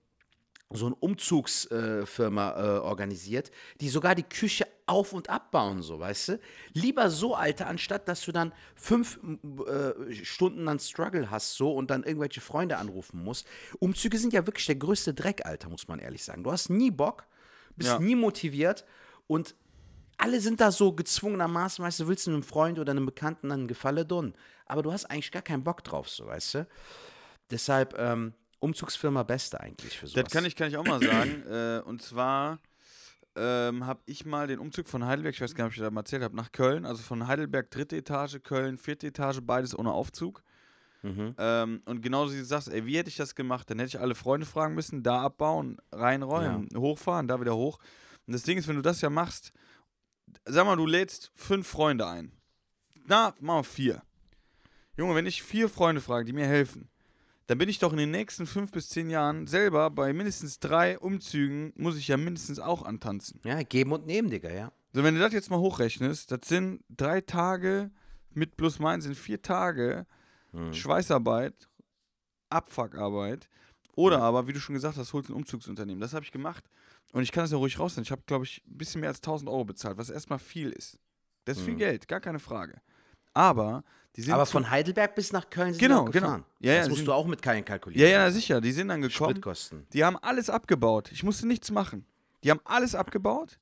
[SPEAKER 3] so eine Umzugsfirma äh, äh, organisiert, die sogar die Küche auf- und abbauen, so, weißt du? Lieber so, Alter, anstatt dass du dann fünf äh, Stunden dann Struggle hast, so, und dann irgendwelche Freunde anrufen musst. Umzüge sind ja wirklich der größte Dreck, Alter, muss man ehrlich sagen. Du hast nie Bock, bist
[SPEAKER 2] Ja.
[SPEAKER 3] nie motiviert und alle sind da so gezwungenermaßen, weißt du, willst du einem Freund oder einem Bekannten dann einen Gefallen tun, aber du hast eigentlich gar keinen Bock drauf, so, weißt du? Deshalb, ähm, Umzugsfirma Beste eigentlich für sowas.
[SPEAKER 2] Das kann ich, kann ich auch mal sagen. äh, und zwar ähm, habe ich mal den Umzug von Heidelberg, ich weiß gar nicht, ob ich das mal erzählt habe, nach Köln. Also von Heidelberg dritte Etage, Köln vierte Etage, beides ohne Aufzug.
[SPEAKER 3] Mhm.
[SPEAKER 2] Ähm, und genauso wie du sagst, ey, wie hätte ich das gemacht? Dann hätte ich alle Freunde fragen müssen, da abbauen, reinräumen, hochfahren, da wieder hoch. Und das Ding ist, wenn du das ja machst, sag mal, du lädst fünf Freunde ein. Na, machen wir vier. Junge, wenn ich vier Freunde frage, die mir helfen, dann bin ich doch in den nächsten fünf bis zehn Jahren selber bei mindestens drei Umzügen, muss ich ja mindestens auch antanzen.
[SPEAKER 3] Ja, geben und nehmen, Digga, ja.
[SPEAKER 2] So, wenn du das jetzt mal hochrechnest, das sind drei Tage mit plus meins sind vier Tage Schweißarbeit, Abfuckarbeit. Oder aber, wie du schon gesagt hast, holst ein Umzugsunternehmen. Das habe ich gemacht. Und ich kann das ja ruhig rausnehmen. Ich habe, glaube ich, ein bisschen mehr als 1000 Euro bezahlt, was erstmal viel ist. Das ist viel Geld, gar keine Frage. Aber die sind.
[SPEAKER 3] Aber von Heidelberg bis nach Köln sind
[SPEAKER 2] Genau, genau. Ja, ja,
[SPEAKER 3] das musst du auch mit keinen kalkulieren.
[SPEAKER 2] Ja, ja, sicher. Die sind dann gekommen.
[SPEAKER 3] Spritkosten.
[SPEAKER 2] Die haben alles abgebaut. Ich musste nichts machen. Die haben alles abgebaut.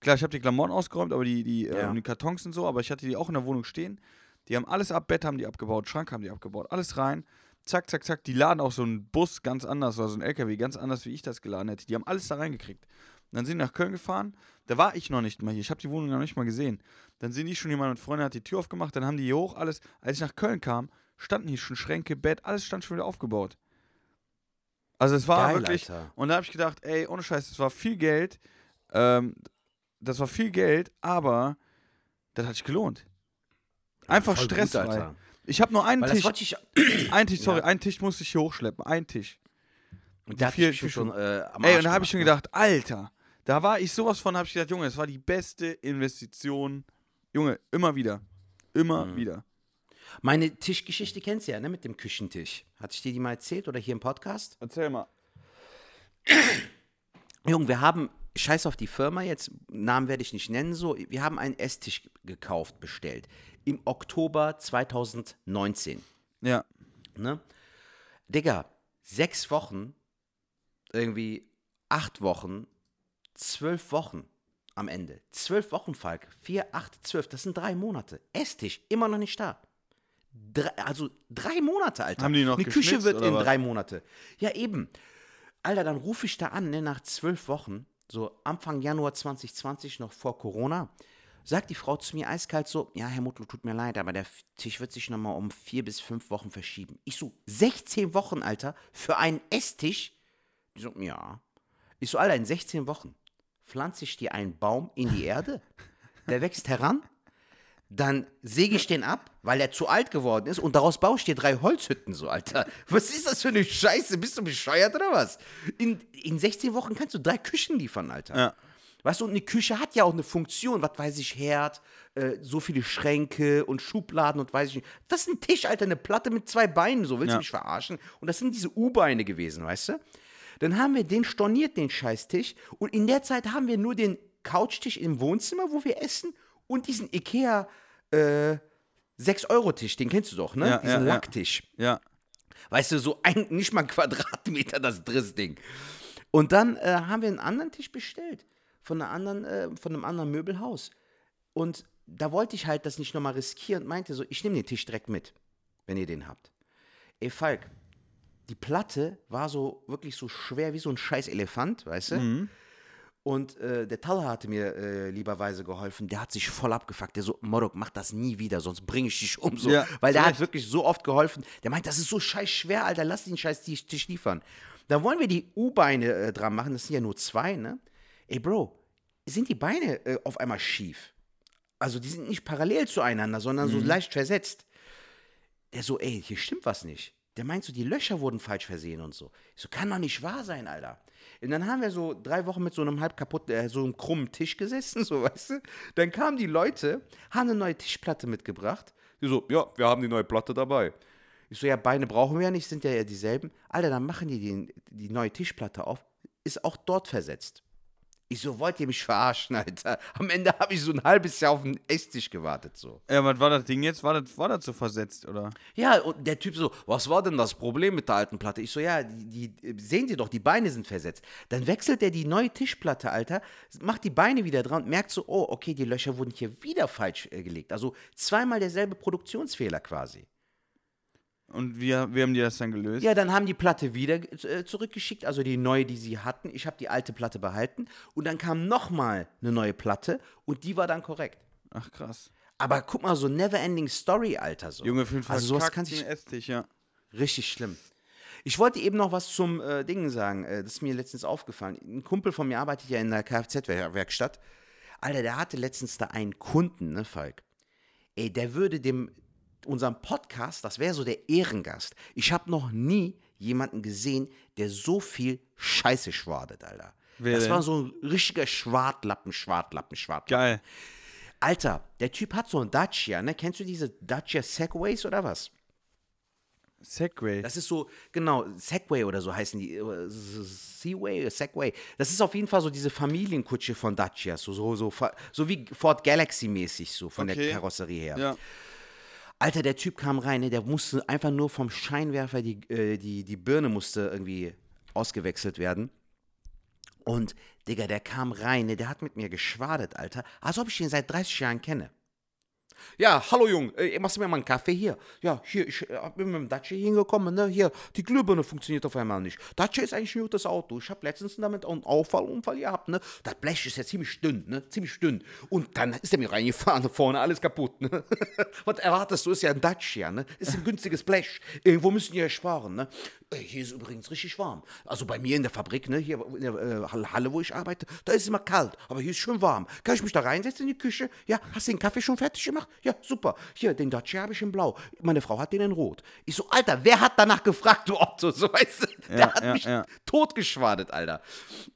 [SPEAKER 2] Klar, ich habe die Klamotten ausgeräumt, aber die, die, äh,
[SPEAKER 3] Ja.
[SPEAKER 2] und die Kartons und so, aber ich hatte die auch in der Wohnung stehen. Die haben alles ab, Bett haben die abgebaut, Schrank haben die abgebaut, alles rein. Zack, zack, zack. Die laden auch so einen Bus ganz anders oder so einen LKW ganz anders, wie ich das geladen hätte. Die haben alles da reingekriegt. Dann sind die nach Köln gefahren. Da war ich noch nicht mal hier. Ich habe die Wohnung noch nicht mal gesehen. Dann sind die schon jemand mit Freunden, hat die Tür aufgemacht. Dann haben die hier hoch alles. Als ich nach Köln kam, standen hier schon Schränke, Bett, alles stand schon wieder aufgebaut. Also es war
[SPEAKER 3] Geil,
[SPEAKER 2] wirklich.
[SPEAKER 3] Alter.
[SPEAKER 2] Und da habe ich gedacht, ey, ohne Scheiß, das war viel Geld. Ähm, das war viel Geld, aber das hat sich gelohnt. Einfach
[SPEAKER 3] Voll gut,
[SPEAKER 2] stressfrei.
[SPEAKER 3] Alter.
[SPEAKER 2] ich habe nur einen
[SPEAKER 3] Weil
[SPEAKER 2] Tisch.
[SPEAKER 3] ich.
[SPEAKER 2] Ein Tisch, sorry,
[SPEAKER 3] Ja.
[SPEAKER 2] einen Tisch musste ich hier hochschleppen. Ein Tisch.
[SPEAKER 3] Und da
[SPEAKER 2] vier-
[SPEAKER 3] hat ich schon äh, am
[SPEAKER 2] Ey,
[SPEAKER 3] Arsch
[SPEAKER 2] und da habe ich schon
[SPEAKER 3] gemacht,
[SPEAKER 2] gedacht, Alter, da war ich sowas von, habe ich gedacht, Junge, das war die beste Investition. Junge, immer wieder. Immer
[SPEAKER 3] Mhm.
[SPEAKER 2] wieder.
[SPEAKER 3] ne? Meine Tischgeschichte kennst du ja, ne? Mit dem Küchentisch. Hatte ich dir die mal erzählt oder hier im Podcast?
[SPEAKER 2] Erzähl mal.
[SPEAKER 3] Junge, wir haben, scheiß auf die Firma jetzt, Namen werde ich nicht nennen, so, wir haben einen Esstisch gekauft, bestellt. Im Oktober 2019.
[SPEAKER 2] Ja.
[SPEAKER 3] Ne? Digga, sechs Wochen, irgendwie acht Wochen, zwölf Wochen am Ende. Zwölf Wochen, Falk. Vier, acht, zwölf. Das sind drei Monate. Esstisch, immer noch nicht da. Drei, also drei Monate, Alter.
[SPEAKER 2] Haben die noch
[SPEAKER 3] Eine Küche wird in
[SPEAKER 2] was?
[SPEAKER 3] drei Monate. Ja, eben. Alter, dann rufe ich da an, ne, nach zwölf Wochen, so Anfang Januar 2020, noch vor Corona, sagt die Frau zu mir eiskalt so, ja, Herr Mutlu, tut mir leid, aber der Tisch wird sich nochmal um vier bis fünf Wochen verschieben. Ich so, 16 Wochen, Alter, für einen Esstisch? Die so, ja. Ich so, Alter, in 16 Wochen pflanze ich dir einen Baum in die Erde, der wächst heran, dann säge ich den ab, weil er zu alt geworden ist und daraus baue ich dir drei Holzhütten, so, Alter. Was ist das für eine Scheiße? Bist du bescheuert oder was? In, in 16 Wochen kannst du drei Küchen liefern, Alter.
[SPEAKER 2] Ja.
[SPEAKER 3] Weißt du, und eine Küche hat ja auch eine Funktion, was weiß ich, Herd, äh, so viele Schränke und Schubladen und weiß ich nicht. Das ist ein Tisch, Alter, eine Platte mit zwei Beinen, so willst
[SPEAKER 2] Ja.
[SPEAKER 3] du mich verarschen? Und das sind diese U-Beine gewesen, weißt du? Dann haben wir den storniert, den Scheißtisch, und in der Zeit haben wir nur den Couchtisch im Wohnzimmer, wo wir essen, und diesen Ikea äh, 6-Euro-Tisch, den kennst du doch, ne?
[SPEAKER 2] Ja,
[SPEAKER 3] diesen
[SPEAKER 2] ja, ja.
[SPEAKER 3] Lacktisch.
[SPEAKER 2] Ja.
[SPEAKER 3] Weißt du, so ein, nicht mal ein Quadratmeter das Drissding. Und dann äh, haben wir einen anderen Tisch bestellt. Von, einer anderen, äh, von einem anderen Möbelhaus. Und da wollte ich halt das nicht nochmal riskieren und meinte so, ich nehme den Tisch direkt mit, wenn ihr den habt. Ey, Falk, die Platte war so wirklich so schwer wie so ein scheiß Elefant, weißt du? Und äh, der Taller hatte mir äh, lieberweise geholfen. Der hat sich voll abgefuckt. Der so, Morok, mach das nie wieder, sonst bringe ich dich um. So.
[SPEAKER 2] Ja,
[SPEAKER 3] Weil der hat wirklich so oft geholfen. Der meint, das ist so scheiß schwer, Alter, lass den scheiß Tisch, liefern. Dann wollen wir die U-Beine äh, dran machen. Das sind ja nur zwei, ne? Ey, Bro, sind die Beine äh, auf einmal schief? Also die sind nicht parallel zueinander, sondern so leicht versetzt. Der so, ey, hier stimmt was nicht. Der meint so, die Löcher wurden falsch versehen und so. Ich so, kann doch nicht wahr sein, Alter. Und dann haben wir so drei Wochen mit so einem halb kaputten, äh, so einem krummen Tisch gesessen, so, weißt du. Dann kamen die Leute, haben eine neue Tischplatte mitgebracht. Die so, ja, wir haben die neue Platte dabei. Ich so, ja, Beine brauchen wir ja nicht, sind ja, ja dieselben. Alter, dann machen die den, die neue Tischplatte auf, ist auch dort versetzt. Ich so, wollt ihr mich verarschen, Alter? Am Ende habe ich so ein halbes Jahr auf den Esstisch gewartet, so.
[SPEAKER 2] Ja, was war das Ding jetzt? War das, war das so versetzt, oder?
[SPEAKER 3] Ja, und der Typ so, was war denn das Problem mit der alten Platte? Ich so, ja, die, die sehen Sie doch, die Beine sind versetzt. Dann wechselt er die neue Tischplatte, Alter, macht die Beine wieder dran und merkt so, oh, okay, die Löcher wurden hier wieder falsch äh, gelegt. Also zweimal derselbe Produktionsfehler quasi.
[SPEAKER 2] Und wie, wie haben die das dann gelöst?
[SPEAKER 3] Ja, dann haben die Platte wieder äh, zurückgeschickt, also die neue, die sie hatten. Ich habe die alte Platte behalten und dann kam nochmal eine neue Platte und die war dann korrekt.
[SPEAKER 2] Ach, krass.
[SPEAKER 3] Aber guck mal, so Neverending Story, Alter. So.
[SPEAKER 2] Junge, einen
[SPEAKER 3] Also sowas kann sich
[SPEAKER 2] Esstisch, ja.
[SPEAKER 3] Richtig schlimm. Ich wollte eben noch was zum äh, Ding sagen. Äh, das ist mir letztens aufgefallen. Ein Kumpel von mir arbeitet ja in der Kfz-Werkstatt. Alter, der hatte letztens da einen Kunden, ne, Falk? Ey, der würde dem, unserem Podcast, das wäre so der Ehrengast. Ich habe noch nie jemanden gesehen, der so viel Scheiße schwadet, Alter.
[SPEAKER 2] Wer
[SPEAKER 3] das
[SPEAKER 2] denn?
[SPEAKER 3] war so ein richtiger Schwartlappen, Schwartlappen, Schwartlappen.
[SPEAKER 2] Geil.
[SPEAKER 3] Alter, der Typ hat so ein Dacia, ne? Kennst du diese Dacia Segways oder was?
[SPEAKER 2] Segway.
[SPEAKER 3] Das ist so, genau, Segway oder so heißen die. Seaway, Segway. Das ist auf jeden Fall so diese Familienkutsche von Dacia, so, so, so, so wie Ford Galaxy-mäßig, so von der
[SPEAKER 2] Okay.
[SPEAKER 3] Karosserie her.
[SPEAKER 2] ja.
[SPEAKER 3] Alter, der Typ kam rein, ne, der musste einfach nur vom Scheinwerfer, die, äh, die, die Birne musste irgendwie ausgewechselt werden. Und, Digga, der kam rein, ne, der hat mit mir geschwadet, Alter, als ob ich ihn seit 30 Jahren kenne. Ja, hallo Jung, äh, machst du mir mal einen Kaffee hier? Ja, hier, ich äh, bin mit dem Dacia hingekommen, ne? Hier, die Glühbirne funktioniert auf einmal nicht. Dacia ist eigentlich ein gutes Auto. Ich habe letztens damit einen Auffallunfall gehabt, ne? Das Blech ist ja ziemlich dünn, ne? Ziemlich dünn. Und dann ist er mir reingefahren, vorne alles kaputt, ne? Was erwartest du? Ist ja ein Dacia, ne? Ist ein günstiges Blech. Irgendwo müssen die ja sparen, ne? Ey, Hier ist übrigens richtig warm. Also bei mir in der Fabrik, ne? Hier in der äh, Halle, wo ich arbeite, da ist es immer kalt, aber hier ist schön warm. Kann ich mich da reinsetzen in die Küche? Ja, hast du den Kaffee schon fertig gemacht? Ja, super. Hier, den Dacia habe ich in blau. Meine Frau hat den in rot. Ich so, Alter, wer hat danach gefragt, du Otto? So, weißt du, der
[SPEAKER 2] Ja,
[SPEAKER 3] hat
[SPEAKER 2] ja,
[SPEAKER 3] mich
[SPEAKER 2] ja.
[SPEAKER 3] totgeschwadet, Alter.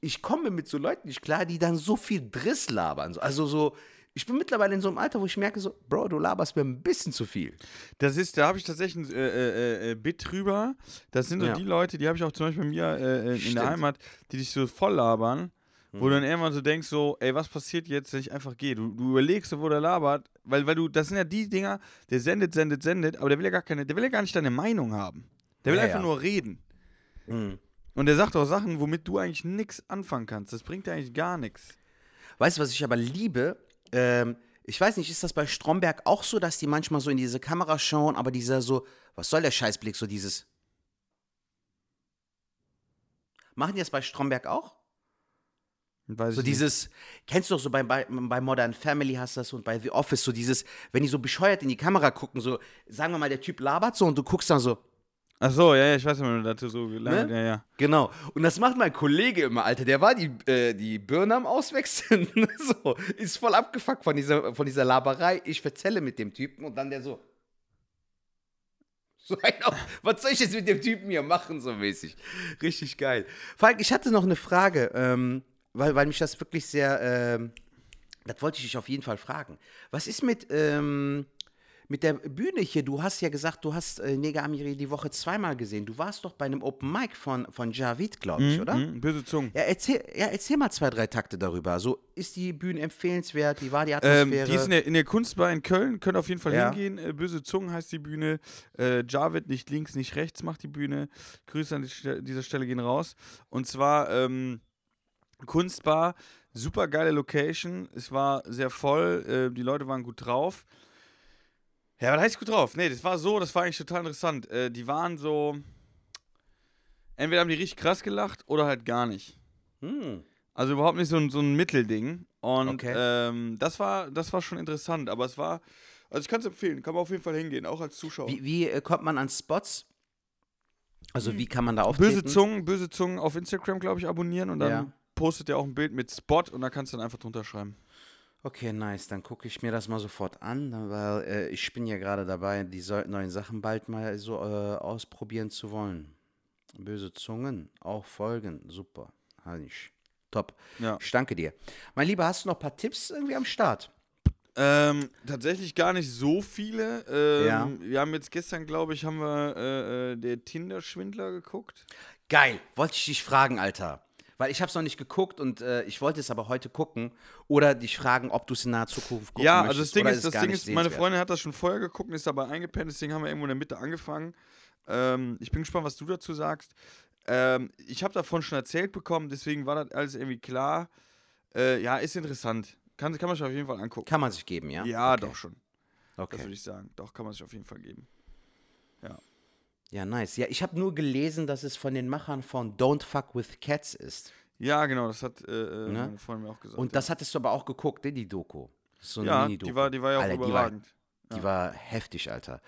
[SPEAKER 3] Ich komme mit so Leuten nicht klar, die dann so viel Driss labern. So, Also so, ich bin mittlerweile in so einem Alter, wo ich merke so, Bro, du laberst mir ein bisschen zu viel.
[SPEAKER 2] Das ist, da habe ich tatsächlich ein äh, äh, äh, Bit drüber. Das sind so
[SPEAKER 3] Ja.
[SPEAKER 2] die Leute, die habe ich auch zum Beispiel bei mir äh, äh, in
[SPEAKER 3] Stimmt.
[SPEAKER 2] der Heimat, die dich so voll labern. Wo du dann irgendwann so denkst, so, ey, was passiert jetzt, wenn ich einfach gehe? Du, du überlegst, wo der labert, weil, weil du, das sind ja die Dinger, der sendet, sendet, sendet, aber der will ja gar keine, der will ja gar nicht deine Meinung haben. Der will
[SPEAKER 3] Ja,
[SPEAKER 2] einfach
[SPEAKER 3] ja.
[SPEAKER 2] nur reden.
[SPEAKER 3] Mhm.
[SPEAKER 2] Und der sagt auch Sachen, womit du eigentlich nichts anfangen kannst. Das bringt dir eigentlich gar nichts.
[SPEAKER 3] Weißt du, was ich aber liebe? Ähm, ich weiß nicht, ist das bei Stromberg auch so, dass die manchmal so in diese Kamera schauen, aber dieser so, was soll der Scheißblick, so dieses. Machen die das bei Stromberg auch?
[SPEAKER 2] Weiß
[SPEAKER 3] So
[SPEAKER 2] ich nicht.
[SPEAKER 3] dieses, kennst du doch so bei, bei, bei Modern Family hast du das und bei The Office, so dieses, wenn die so bescheuert in die Kamera gucken, so, sagen wir mal, der Typ labert so und du guckst dann so,
[SPEAKER 2] Ach so, ja, ja, ich weiß nicht, wenn du dazu so lange,
[SPEAKER 3] Ne?
[SPEAKER 2] ja, ja.
[SPEAKER 3] Genau. Und das macht mein Kollege immer, Alter. Der war die, äh, die Birne am Auswechseln. so, ist voll abgefuckt von dieser, von dieser Laberei. Ich verzelle mit dem Typen und dann der so. So ein, was soll ich jetzt mit dem Typen hier machen, so mäßig. Richtig geil. Falk, ich hatte noch eine Frage, ähm, weil, weil mich das wirklich sehr, ähm, das wollte ich dich auf jeden Fall fragen. Was ist mit, ähm, mit der Bühne hier? Du hast ja gesagt, du hast äh, Neger Amiri die Woche zweimal gesehen. Du warst doch bei einem Open Mic von, von Javid, glaube ich, oder?
[SPEAKER 2] Hm, böse Zungen.
[SPEAKER 3] Ja erzähl, ja, erzähl mal zwei, drei Takte darüber. So, ist die Bühne empfehlenswert? Wie war die
[SPEAKER 2] Ähm,
[SPEAKER 3] Atmosphäre?
[SPEAKER 2] die ist in der, in der Kunstbar in Köln, könnt auf jeden Fall
[SPEAKER 3] Ja.
[SPEAKER 2] hingehen. Äh, Böse Zungen heißt die Bühne. Äh, Javid, nicht links, nicht rechts, macht die Bühne. Grüße an dieser Stelle gehen raus. Und zwar ähm, Kunstbar, super geile Location. Es war sehr voll, äh, die Leute waren gut drauf. Ja, was heißt gut drauf? Nee, das war so, das war eigentlich total interessant. Äh, die waren so. Entweder haben die richtig krass gelacht oder halt gar nicht.
[SPEAKER 3] hm.
[SPEAKER 2] Also überhaupt nicht so ein, so ein Mittelding. Und
[SPEAKER 3] Okay.
[SPEAKER 2] ähm, das, war, das war schon interessant. Aber es war, also ich kann es empfehlen, kann man auf jeden Fall hingehen, auch als Zuschauer.
[SPEAKER 3] Wie, wie äh, kommt man an Spots? Also, wie kann man da auftreten?
[SPEAKER 2] böse Zungen, böse Zungen auf Instagram, glaube ich, abonnieren und dann
[SPEAKER 3] Ja.
[SPEAKER 2] Postet ihr auch ein Bild mit Spot und da kannst du dann einfach drunter schreiben.
[SPEAKER 3] Okay, nice. Dann gucke ich mir das mal sofort an, weil äh, ich bin ja gerade dabei, die neuen Sachen bald mal so äh, ausprobieren zu wollen. Böse Zungen, auch folgen. Super. Herrlich. Top.
[SPEAKER 2] Ja.
[SPEAKER 3] Ich danke dir. Mein Lieber, hast du noch ein paar Tipps irgendwie am Start?
[SPEAKER 2] Ähm, tatsächlich gar nicht so viele. Ähm,
[SPEAKER 3] Ja.
[SPEAKER 2] Wir haben jetzt gestern, glaube ich, haben wir äh, äh, der Tinder-Schwindler geguckt.
[SPEAKER 3] Geil. Wollte ich dich fragen, Alter. Weil ich habe es noch nicht geguckt und äh, ich wollte es aber heute gucken. Oder dich fragen, ob du es in naher Zukunft gucken
[SPEAKER 2] ja,
[SPEAKER 3] möchtest.
[SPEAKER 2] also das Ding ist, das Ding ist, meine? Freundin hat das schon vorher geguckt und ist dabei eingepennt, deswegen haben wir irgendwo in der Mitte angefangen. Ähm, ich bin gespannt, was du dazu sagst. Ähm, ich habe davon schon erzählt bekommen, deswegen war das alles irgendwie klar. Äh, ja, ist interessant. Kann, kann man sich auf jeden Fall angucken.
[SPEAKER 3] Kann man sich geben, ja?
[SPEAKER 2] Ja,
[SPEAKER 3] okay.
[SPEAKER 2] doch schon. Das
[SPEAKER 3] Okay.
[SPEAKER 2] würde ich sagen. Doch, kann man sich auf jeden Fall geben.
[SPEAKER 3] Ja, nice. Ja, ich habe nur gelesen, dass es von den Machern von Don't Fuck with Cats ist.
[SPEAKER 2] Ja, genau, das hat äh, äh,
[SPEAKER 3] Ne?
[SPEAKER 2] Freundin mir auch gesagt.
[SPEAKER 3] Und das hattest du aber auch geguckt, ne, die Doku. So eine
[SPEAKER 2] ja, die war, die war ja auch
[SPEAKER 3] Alter, die war,
[SPEAKER 2] überragend.
[SPEAKER 3] die war heftig, Alter.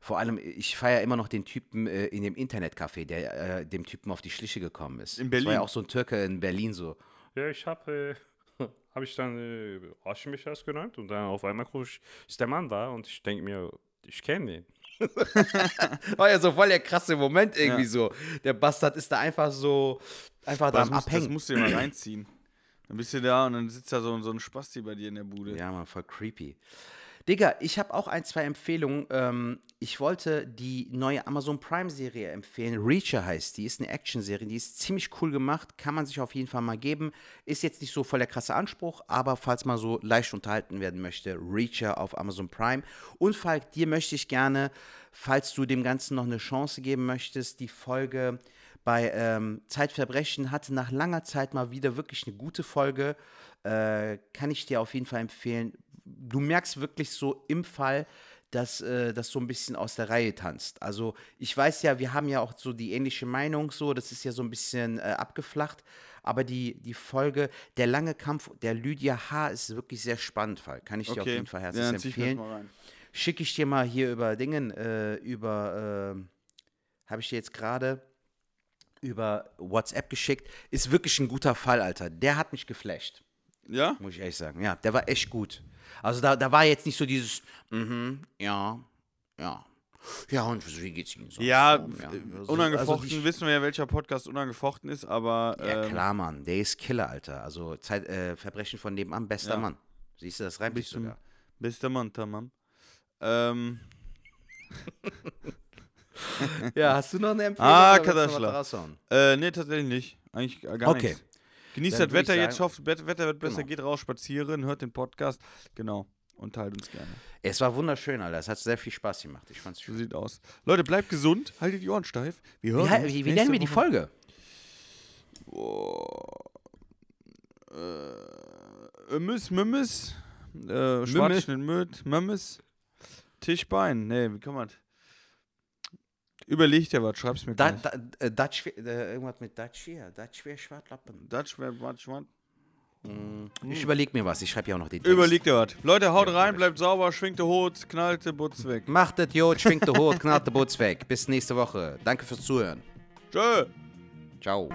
[SPEAKER 3] Vor allem, ich feiere immer noch den Typen äh, in dem Internetcafé, der äh, dem Typen auf die Schliche gekommen ist.
[SPEAKER 2] In
[SPEAKER 3] Das war ja
[SPEAKER 2] Berlin.
[SPEAKER 3] auch so ein Türke in Berlin so.
[SPEAKER 4] Ja, ich habe äh, hab ich dann äh, Aschenbecher genannt und dann auf einmal guck ich, ist der Mann da und ich denke mir, ich kenne den.
[SPEAKER 3] War ja so voll der krasse Moment irgendwie
[SPEAKER 2] Ja.
[SPEAKER 3] so. Der Bastard ist da einfach so, einfach da
[SPEAKER 2] das,
[SPEAKER 3] am
[SPEAKER 2] muss, das
[SPEAKER 3] Abhängen.
[SPEAKER 2] musst du dir mal reinziehen. Dann bist du da und dann sitzt da so, so ein Spasti bei dir in der Bude.
[SPEAKER 3] Ja, man, voll creepy. Digga, ich habe auch ein, zwei Empfehlungen. Ähm, ich wollte die neue Amazon Prime-Serie empfehlen. Reacher heißt die. Ist eine Action-Serie. Die ist ziemlich cool gemacht. Kann man sich auf jeden Fall mal geben. Ist jetzt nicht so voll der krasse Anspruch, aber falls man so leicht unterhalten werden möchte, Reacher auf Amazon Prime. Und Falk, dir möchte ich gerne, falls du dem Ganzen noch eine Chance geben möchtest, die Folge bei ähm, Zeitverbrechen hatte nach langer Zeit mal wieder wirklich eine gute Folge. Äh, kann ich dir auf jeden Fall empfehlen. Du merkst wirklich so im Fall, dass äh, das so ein bisschen aus der Reihe tanzt. Also ich weiß ja, wir haben ja auch so die ähnliche Meinung, so das ist ja so ein bisschen äh, abgeflacht, aber die, die Folge, der lange Kampf der Lydia H. ist wirklich sehr spannend, Fall. Kann ich dir auf jeden Fall
[SPEAKER 2] ja,
[SPEAKER 3] herzlich
[SPEAKER 2] dann zieh ich
[SPEAKER 3] empfehlen
[SPEAKER 2] mal rein.
[SPEAKER 3] schicke ich dir mal hier über Dingen, äh, über, äh, habe ich dir jetzt gerade über WhatsApp geschickt. Ist wirklich ein guter Fall, Alter. Der hat mich geflasht,
[SPEAKER 2] Ja?
[SPEAKER 3] muss ich ehrlich sagen. Ja, der war echt gut. Also da, da war jetzt nicht so dieses, mhm, ja, ja. Ja, und wie geht's Ihnen so?
[SPEAKER 2] Ja,
[SPEAKER 3] So,
[SPEAKER 2] äh,
[SPEAKER 3] Also,
[SPEAKER 2] unangefochten
[SPEAKER 3] also
[SPEAKER 2] wissen wir ja, welcher Podcast unangefochten ist, aber
[SPEAKER 3] Ja,
[SPEAKER 2] ähm,
[SPEAKER 3] klar, Mann. Der ist Killer, Alter. Also Zeit, äh, Verbrechen von nebenan, bester
[SPEAKER 2] Ja.
[SPEAKER 3] Mann. Siehst du, das reimt sich
[SPEAKER 2] bist du
[SPEAKER 3] sogar.
[SPEAKER 2] bester Mann, tamam. Ähm,
[SPEAKER 3] Ja, hast du noch eine Empfehlung?
[SPEAKER 2] Ah,
[SPEAKER 3] raushauen?
[SPEAKER 2] äh, nee, tatsächlich nicht. Eigentlich gar
[SPEAKER 3] Okay.
[SPEAKER 2] nichts. Genießt das Wetter jetzt, hofft, das Wetter wird besser,
[SPEAKER 3] Genau.
[SPEAKER 2] geht raus, spazieren, hört den Podcast. Genau. Und teilt uns gerne.
[SPEAKER 3] Es war wunderschön, Alter. Es hat sehr viel Spaß gemacht. Ich fand's
[SPEAKER 2] So
[SPEAKER 3] schön.
[SPEAKER 2] sieht aus. Leute, bleibt gesund, haltet die Ohren steif. Wir hören
[SPEAKER 3] Wie,
[SPEAKER 2] uns
[SPEAKER 3] wie, wie nennen wir die
[SPEAKER 2] Woche.
[SPEAKER 3] Folge?
[SPEAKER 2] Äh, Mümmes, Mümmes, äh, Schwarzschnitt mit, Mümmes, Tischbein. Nee, wie kann man das? Überleg dir was, schreib's mir
[SPEAKER 3] Da,
[SPEAKER 2] gleich.
[SPEAKER 3] da, äh, Dutch, äh, irgendwas mit Dutch hier. Dutch schwer Schwartlappen.
[SPEAKER 2] Das wär, was, was?
[SPEAKER 3] Ich überleg mir was. Ich schreibe ja auch noch den Text.
[SPEAKER 2] Überleg dir was. Leute, haut rein, bleibt sauber, schwingt der Hut, knallt der Butz weg.
[SPEAKER 3] Macht das, Jod, schwingt der Hut, knallt der Boots weg. Bis nächste Woche. Danke fürs Zuhören.
[SPEAKER 2] Tschö.
[SPEAKER 3] Ciao.